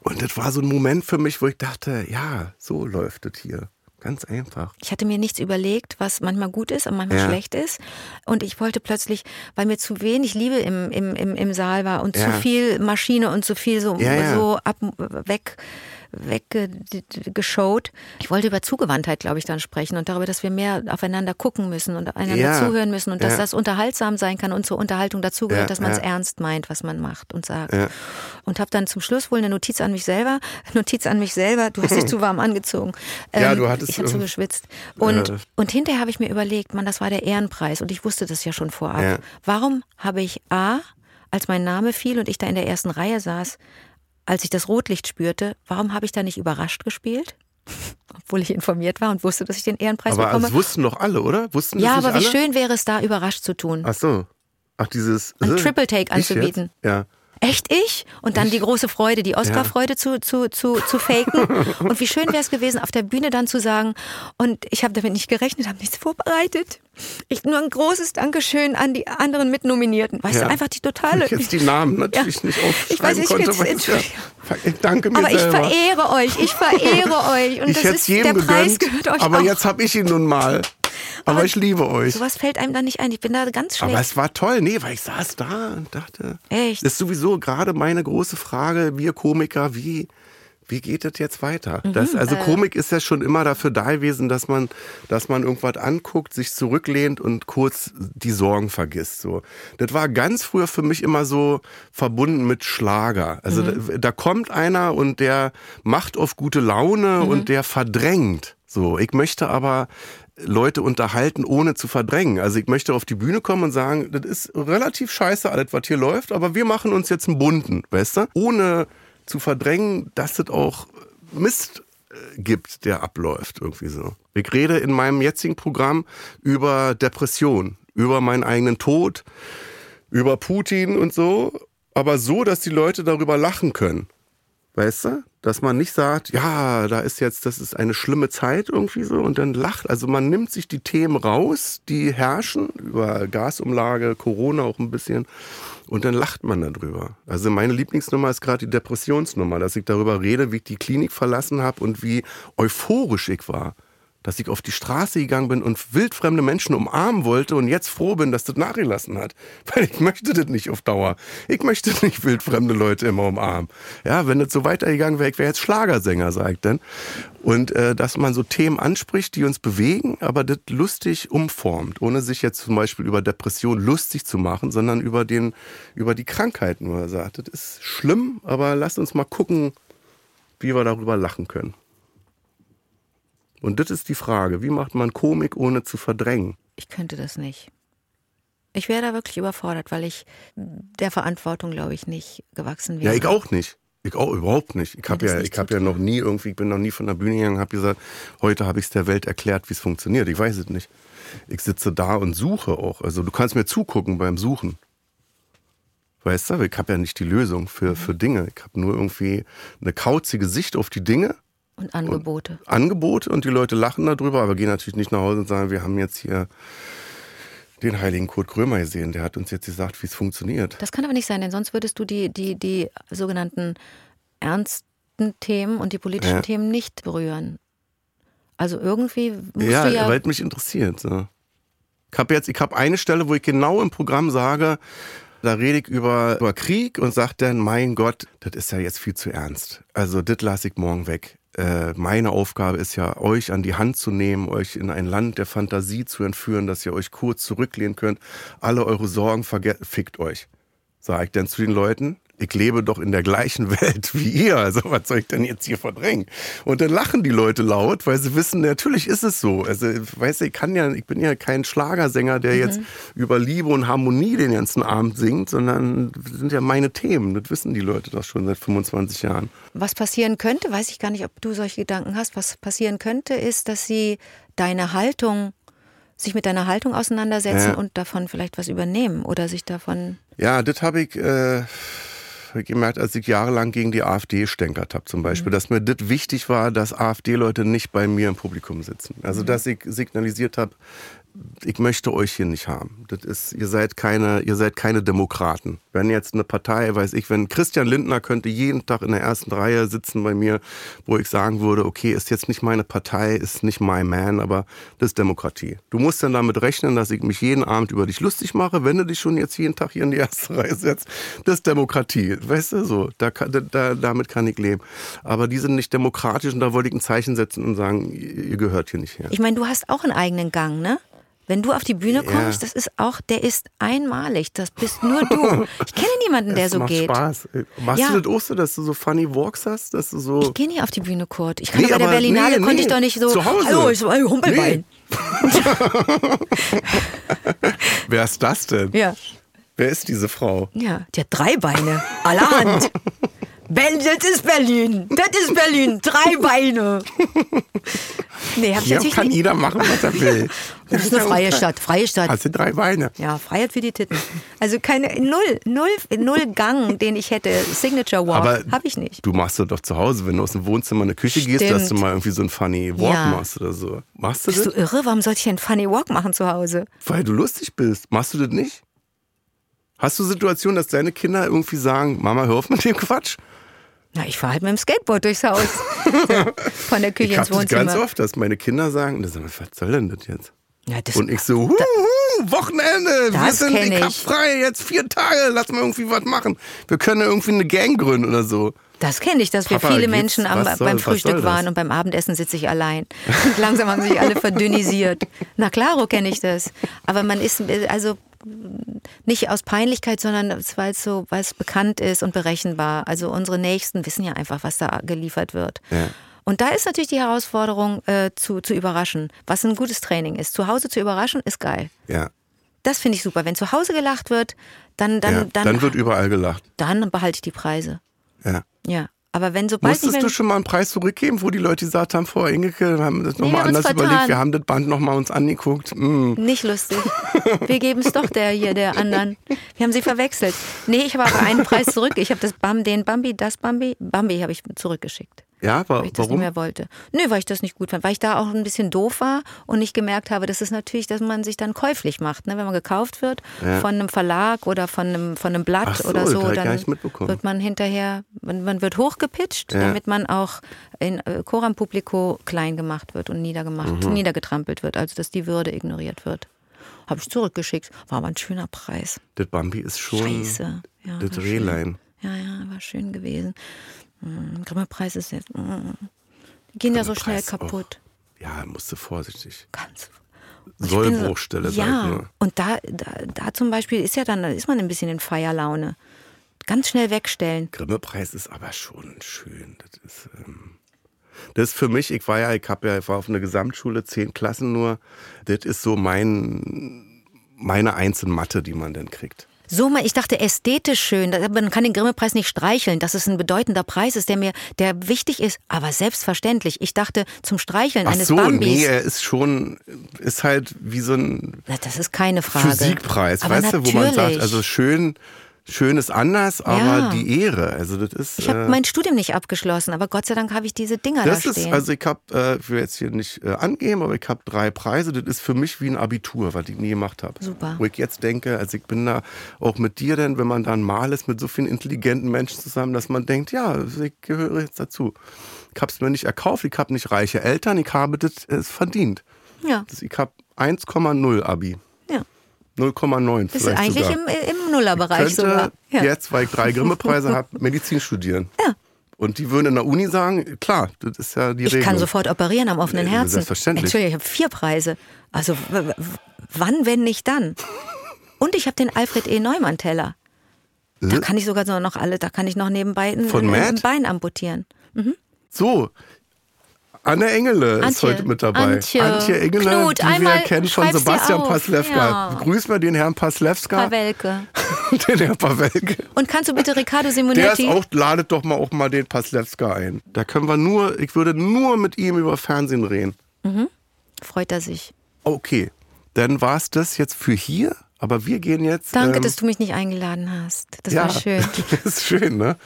und das war so ein Moment für mich, wo ich dachte, ja, so läuft es hier. Ganz einfach. Ich hatte mir nichts überlegt, was manchmal gut ist und manchmal Ja. schlecht ist. Und ich wollte plötzlich, weil mir zu wenig Liebe im, im, im, im Saal war und Ja. zu viel Maschine und zu viel so, Ja, so ab, weg, weggeschaut. Ich wollte über Zugewandtheit, glaube ich, dann sprechen und darüber, dass wir mehr aufeinander gucken müssen und einander Ja. zuhören müssen und dass Ja. das unterhaltsam sein kann und zur Unterhaltung dazugehört, Ja, dass man es ja. ernst meint, was man macht und sagt. Ja. Und habe dann zum Schluss wohl eine Notiz an mich selber. Notiz an mich selber. Du hast dich zu warm angezogen. Ja, Ähm, du hattest, Ich habe so ähm, geschwitzt. Und, äh, und hinterher habe ich mir überlegt, man, das war der Ehrenpreis und ich wusste das ja schon vorab. Ja. Warum habe ich A, als mein Name fiel und ich da in der ersten Reihe saß, als ich das Rotlicht spürte, warum habe ich da nicht überrascht gespielt? Obwohl ich informiert war und wusste, dass ich den Ehrenpreis Aber bekomme. das wussten doch alle, oder? Wussten ja, aber wie alle? schön wäre es da, überrascht zu tun. Ach so. Ach, dieses. Ein äh, Triple Take jetzt? anzubieten. Ja. Echt ich? Und dann die große Freude, die Oscar-Freude zu, zu, zu, zu faken. Und wie schön wäre es gewesen, auf der Bühne dann zu sagen, und ich habe damit nicht gerechnet, habe nichts vorbereitet. Ich nur ein großes Dankeschön an die anderen Mitnominierten. Weißt Ja. du, einfach die totale. Ich jetzt die Namen natürlich Ja. nicht Ich weiß, aufschreiben ich konnte. weil es ja, ich danke mir Aber ich selber. verehre euch, ich verehre euch. Und ich das ist, jedem der Preis gegönnt, gehört euch aber auch. jetzt habe ich ihn nun mal. Aber, Aber ich liebe euch. Sowas fällt einem dann nicht ein. Ich bin da ganz schlecht. Aber es war toll, nee, weil ich saß da und dachte, Echt? das ist sowieso gerade meine große Frage, wir Komiker, wie, wie geht das jetzt weiter? Mhm, Das, äh. also Komik ist ja schon immer dafür da gewesen, dass man, dass man irgendwas anguckt, sich zurücklehnt und kurz die Sorgen vergisst. So, das war ganz früher für mich immer so verbunden mit Schlager. Also Mhm. da, da kommt einer und der macht auf gute Laune Mhm. und der verdrängt. So, ich möchte aber Leute unterhalten, ohne zu verdrängen. Also ich möchte auf die Bühne kommen und sagen, das ist relativ scheiße alles, was hier läuft, aber wir machen uns jetzt einen bunten, weißt du? Ohne zu verdrängen, dass es auch Mist äh, gibt, der abläuft, irgendwie so. Ich rede in meinem jetzigen Programm über Depression, über meinen eigenen Tod, über Putin und so, aber so, dass die Leute darüber lachen können. Weißt du? Dass man nicht sagt, ja, da ist jetzt, das ist eine schlimme Zeit irgendwie so und dann lacht. Also man nimmt sich die Themen raus, die herrschen, über Gasumlage, Corona auch ein bisschen und dann lacht man darüber. Also meine Lieblingsnummer ist gerade die Depressionsnummer, dass ich darüber rede, wie ich die Klinik verlassen habe und wie euphorisch ich war. Dass ich auf die Straße gegangen bin und wildfremde Menschen umarmen wollte und jetzt froh bin, dass das nachgelassen hat. Weil ich möchte das nicht auf Dauer. Ich möchte nicht wildfremde Leute immer umarmen. Ja, wenn das so weitergegangen wäre, ich wäre jetzt Schlagersänger, sag ich dann. Und äh, dass man so Themen anspricht, die uns bewegen, aber das lustig umformt, ohne sich jetzt zum Beispiel über Depression lustig zu machen, sondern über den, über die Krankheit nur sagt. Das ist schlimm, aber lasst uns mal gucken, wie wir darüber lachen können. Und das ist die Frage, wie macht man Komik ohne zu verdrängen? Ich könnte das nicht. Ich wäre da wirklich überfordert, weil ich der Verantwortung, glaube ich, nicht gewachsen wäre. Ja, ich auch nicht. Ich auch überhaupt nicht. Ich habe ja, ich habe ja noch nie irgendwie, ich bin noch nie von der Bühne gegangen, habe gesagt, heute habe ich es der Welt erklärt, wie es funktioniert. Ich weiß es nicht. Ich sitze da und suche auch. Also du kannst mir zugucken beim Suchen. Weißt du, ich habe ja nicht die Lösung für, für Dinge. Ich habe nur irgendwie eine kauzige Sicht auf die Dinge, Und Angebote. Angebote und die Leute lachen darüber, aber gehen natürlich nicht nach Hause und sagen, wir haben jetzt hier den heiligen Kurt Krömer gesehen, der hat uns jetzt gesagt, wie es funktioniert. Das kann aber nicht sein, denn sonst würdest du die, die, die sogenannten ernsten Themen und die politischen Ja. Themen nicht berühren. Also irgendwie musst Ja, du ja. weil es mich interessiert. So. Ich habe jetzt, ich habe eine Stelle, wo ich genau im Programm sage, da rede ich über, über Krieg und sage dann, mein Gott, das ist ja jetzt viel zu ernst. Also das lasse ich morgen weg. Äh, meine Aufgabe ist ja, euch an die Hand zu nehmen, euch in ein Land der Fantasie zu entführen, dass ihr euch kurz zurücklehnen könnt. Alle eure Sorgen fickt euch. Sag ich dann zu den Leuten, ich lebe doch in der gleichen Welt wie ihr, also was soll ich denn jetzt hier verdrängen? Und dann lachen die Leute laut, weil sie wissen, natürlich ist es so. Also, weißt du, ich kann ja, ich bin ja kein Schlagersänger, der jetzt über Liebe und Harmonie den ganzen Abend singt, sondern das sind ja meine Themen. Das wissen die Leute doch schon seit 25 Jahren. Was passieren könnte, weiß ich gar nicht, ob du solche Gedanken hast. Was passieren könnte, ist, dass sie deine Haltung, sich mit deiner Haltung auseinandersetzen Ja. und davon vielleicht was übernehmen oder sich davon. Ja, das habe ich, äh, gemerkt, als ich jahrelang gegen die AfD stänkert habe zum Beispiel, dass mir das wichtig war, dass AfD-Leute nicht bei mir im Publikum sitzen. Also dass ich signalisiert habe, ich möchte euch hier nicht haben. Das ist, ihr seid keine, ihr seid keine Demokraten. Wenn jetzt eine Partei, weiß ich, wenn Christian Lindner könnte jeden Tag in der ersten Reihe sitzen bei mir, wo ich sagen würde, okay, ist jetzt nicht meine Partei, ist nicht my man, aber das ist Demokratie. Du musst dann damit rechnen, dass ich mich jeden Abend über dich lustig mache, wenn du dich schon jetzt jeden Tag hier in die erste Reihe setzt. Das ist Demokratie. Weißt du, so, da, da, da, damit kann ich leben. Aber die sind nicht demokratisch und da wollte ich ein Zeichen setzen und sagen, ihr gehört hier nicht her. Ich meine, du hast auch einen eigenen Gang, ne? Wenn du auf die Bühne Ja. kommst, das ist auch, der ist einmalig. Das bist nur du. Ich kenne niemanden, der Es so macht geht. Spaß. Machst Ja. du das auch so, dass du so funny walks hast, dass du so. Ich gehe nie auf die Bühne, Kurt. Ich kann Nee, bei der Berlinale nee, konnte nee. ich doch nicht so. Zu Hause. Hallo, ich ey, Humpelbein. Wer ist das denn? Ja. Wer ist diese Frau? Ja, die hat drei Beine. Allerhand. Berlin, das ist Berlin. Das ist Berlin. Drei Beine. Nee, hab ich Hier natürlich kann nicht. jeder machen, was er will. Das ist eine freie Stadt. Freie Stadt. Hast du drei Beine? Ja, Freiheit für die Titten. Also keine null, null, null Gang, den ich hätte. Signature Walk habe ich nicht. Du machst das doch zu Hause, wenn du aus dem Wohnzimmer in eine Küche gehst, Stimmt. dass du mal irgendwie so einen funny Walk Ja. machst oder so. Machst du Bist das? du irre? Warum sollte ich einen Funny Walk machen zu Hause? Weil du lustig bist. Machst du das nicht? Hast du Situationen, dass deine Kinder irgendwie sagen, Mama, hör auf mit dem Quatsch? Na, ich fahre halt mit dem Skateboard durchs Haus. Von der Küche Ich ins hab das ganz Wohnzimmer. oft, dass meine Kinder sagen, das- was soll denn das jetzt? Ja, das, Und ich so, huhu, Wochenende, wir sind, hab ich. frei, jetzt vier Tage, lass mal irgendwie was machen. Wir können irgendwie eine Gang gründen oder so. Das kenne ich, dass wir Papa, viele geht's? Menschen am, soll- beim Frühstück waren und beim Abendessen sitze ich allein. Und langsam haben sich alle verdünnisiert. Na klaro kenne ich das. Aber man ist also nicht aus Peinlichkeit, sondern weil es so, weil es bekannt ist und berechenbar. Also unsere Nächsten wissen ja einfach, was da geliefert wird. Ja. Und da ist natürlich die Herausforderung, äh, zu, zu überraschen, was ein gutes Training ist. Zu Hause zu überraschen ist geil. Ja, Das finde ich super. Wenn zu Hause gelacht wird, dann, dann, ja. dann, Dann wird überall gelacht. dann behalte ich die Preise. Ja. Ja. Aber wenn sobald Musstest du schon mal einen Preis zurückgeben, wo die Leute gesagt haben, Frau Engelke, wir haben das Nee, nochmal uns anders vertan. überlegt, wir haben das Band nochmal uns angeguckt. Mm. Nicht lustig. Wir geben es doch der hier, der anderen. Wir haben sie verwechselt. Nee, ich habe aber einen Preis zurück. Ich habe das Bam, den Bambi, das Bambi, Bambi habe ich zurückgeschickt. Ja, wa Weil ich das nicht warum? mehr wollte. Nö, weil ich das nicht gut fand. Weil ich da auch ein bisschen doof war und nicht gemerkt habe, dass es natürlich, dass man sich dann käuflich macht. Ne? Wenn man gekauft wird Ja. von einem Verlag oder von einem, von einem Blatt so, oder so, dann nicht wird man hinterher, man, man wird hochgepitcht, Ja. damit man auch in äh, Coram Publico klein gemacht wird und niedergemacht, Mhm. niedergetrampelt wird, also dass die Würde ignoriert wird. Habe ich zurückgeschickt. War aber ein schöner Preis. Das Bambi ist schon Scheiße. Ja, das war schön. Rehlein. Ja, ja, war schön gewesen. Mm, Grimme-Preis ist jetzt. Mm, die gehen ja so schnell auch. kaputt. Ja, musst du vorsichtig. Ganz. So- Sollbruchstelle, ich Ja, nur. und da, da, da zum Beispiel ist ja dann, da ist man ein bisschen in Feierlaune. Ganz schnell wegstellen. Grimme-Preis ist aber schon schön. Das ist, ähm Das ist für mich, ich war ja, ich habe ja, ich war auf einer Gesamtschule, zehn Klassen nur. Das ist so mein, meine einzelne Mathe, die man dann kriegt. So mal, ich dachte ästhetisch schön. Man kann den Grimme-Preis nicht streicheln, dass es ein bedeutender Preis ist, der mir, der wichtig ist, aber selbstverständlich. Ich dachte zum Streicheln Ach eines so, Bambis. nee, er ist schon, ist halt wie so ein Na, das ist keine Frage. Physikpreis, aber weißt du, wo man sagt, natürlich. also schön, schön ist anders, aber Ja. die Ehre, also das ist. ich habe äh, mein Studium nicht abgeschlossen, aber Gott sei Dank habe ich diese Dinger das da ist, stehen. also ich habe, äh, ich will jetzt hier nicht äh, angeben, aber ich habe drei Preise. Das ist für mich wie ein Abitur, was ich nie gemacht habe. Super. Wo ich jetzt denke, also ich bin da auch mit dir denn, wenn man dann mal ist mit so vielen intelligenten Menschen zusammen, dass man denkt, ja, ich gehöre jetzt dazu. Ich habe es mir nicht erkauft, ich habe nicht reiche Eltern, ich habe das äh, verdient. ja, Das, ich habe 1,0 Abi. Ja. 0,9 Das ist vielleicht eigentlich sogar. im, im Nullerbereich sogar. Ja. jetzt, weil ich drei Grimme-Preise habe, Medizin studieren. Ja. Und die würden in der Uni sagen, klar, das ist ja die Ich Regelung. kann sofort operieren am offenen Herzen. selbstverständlich. Entschuldigung, ich habe vier Preise. Also wann, wenn nicht dann? Und ich habe den Alfred E. Neumann Teller. Da kann ich sogar so noch alle, da kann ich noch nebenbei ein, Äh? Von ein Matt? Bein amputieren. So, Anne Engele ist Antje. heute mit dabei. Antje. Engele, Knut, die wir kennen von Sebastian. Paslewka. Ja. Grüß mal den Herrn Paslewska, Pawelke. den Herrn Pawelke. Und kannst du bitte Riccardo Der ist Simonetti? auch, ladet doch mal auch mal den Paslewska ein. Da können wir nur, ich würde nur mit ihm über Fernsehen reden. Freut er sich. Okay, dann war es das jetzt für hier, aber wir gehen jetzt. Danke, ähm, dass du mich nicht eingeladen hast. Das ja, war schön. das ist schön, ne?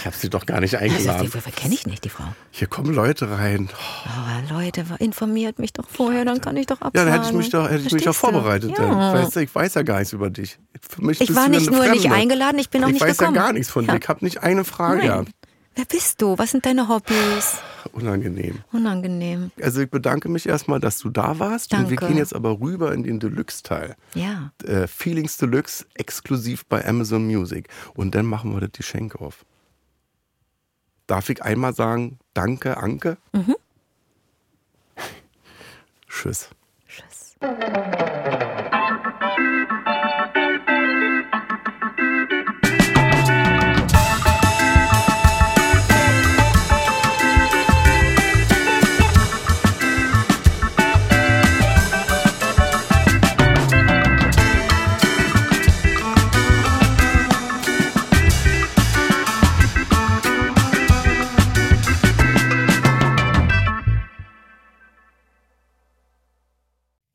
Ich habe sie doch gar nicht Also, eingeladen. die, kenne ich nicht, die Frau. Hier kommen Leute rein. Aber Leute, informiert mich doch vorher, dann kann ich doch absagen. Ja, dann hätte ich mich doch, hätte ich mich doch vorbereitet. Ja. Weißt du, ich weiß ja gar nichts über dich. Ich war nicht nur nicht Fremde. eingeladen, ich bin auch ich nicht weiß gekommen. ja gar nichts von Ja. dir. Ich habe nicht eine Frage Nein. gehabt. Wer bist du? Was sind deine Hobbys? Unangenehm. Unangenehm. Also ich bedanke mich erstmal, dass du da warst. Und wir Danke. gehen jetzt aber rüber in den Deluxe-Teil. Ja. Äh, Feelings Deluxe exklusiv bei Amazon Music. Und dann machen wir das Geschenk auf. Darf ich einmal sagen, danke, Anke? Mhm. Tschüss. Tschüss.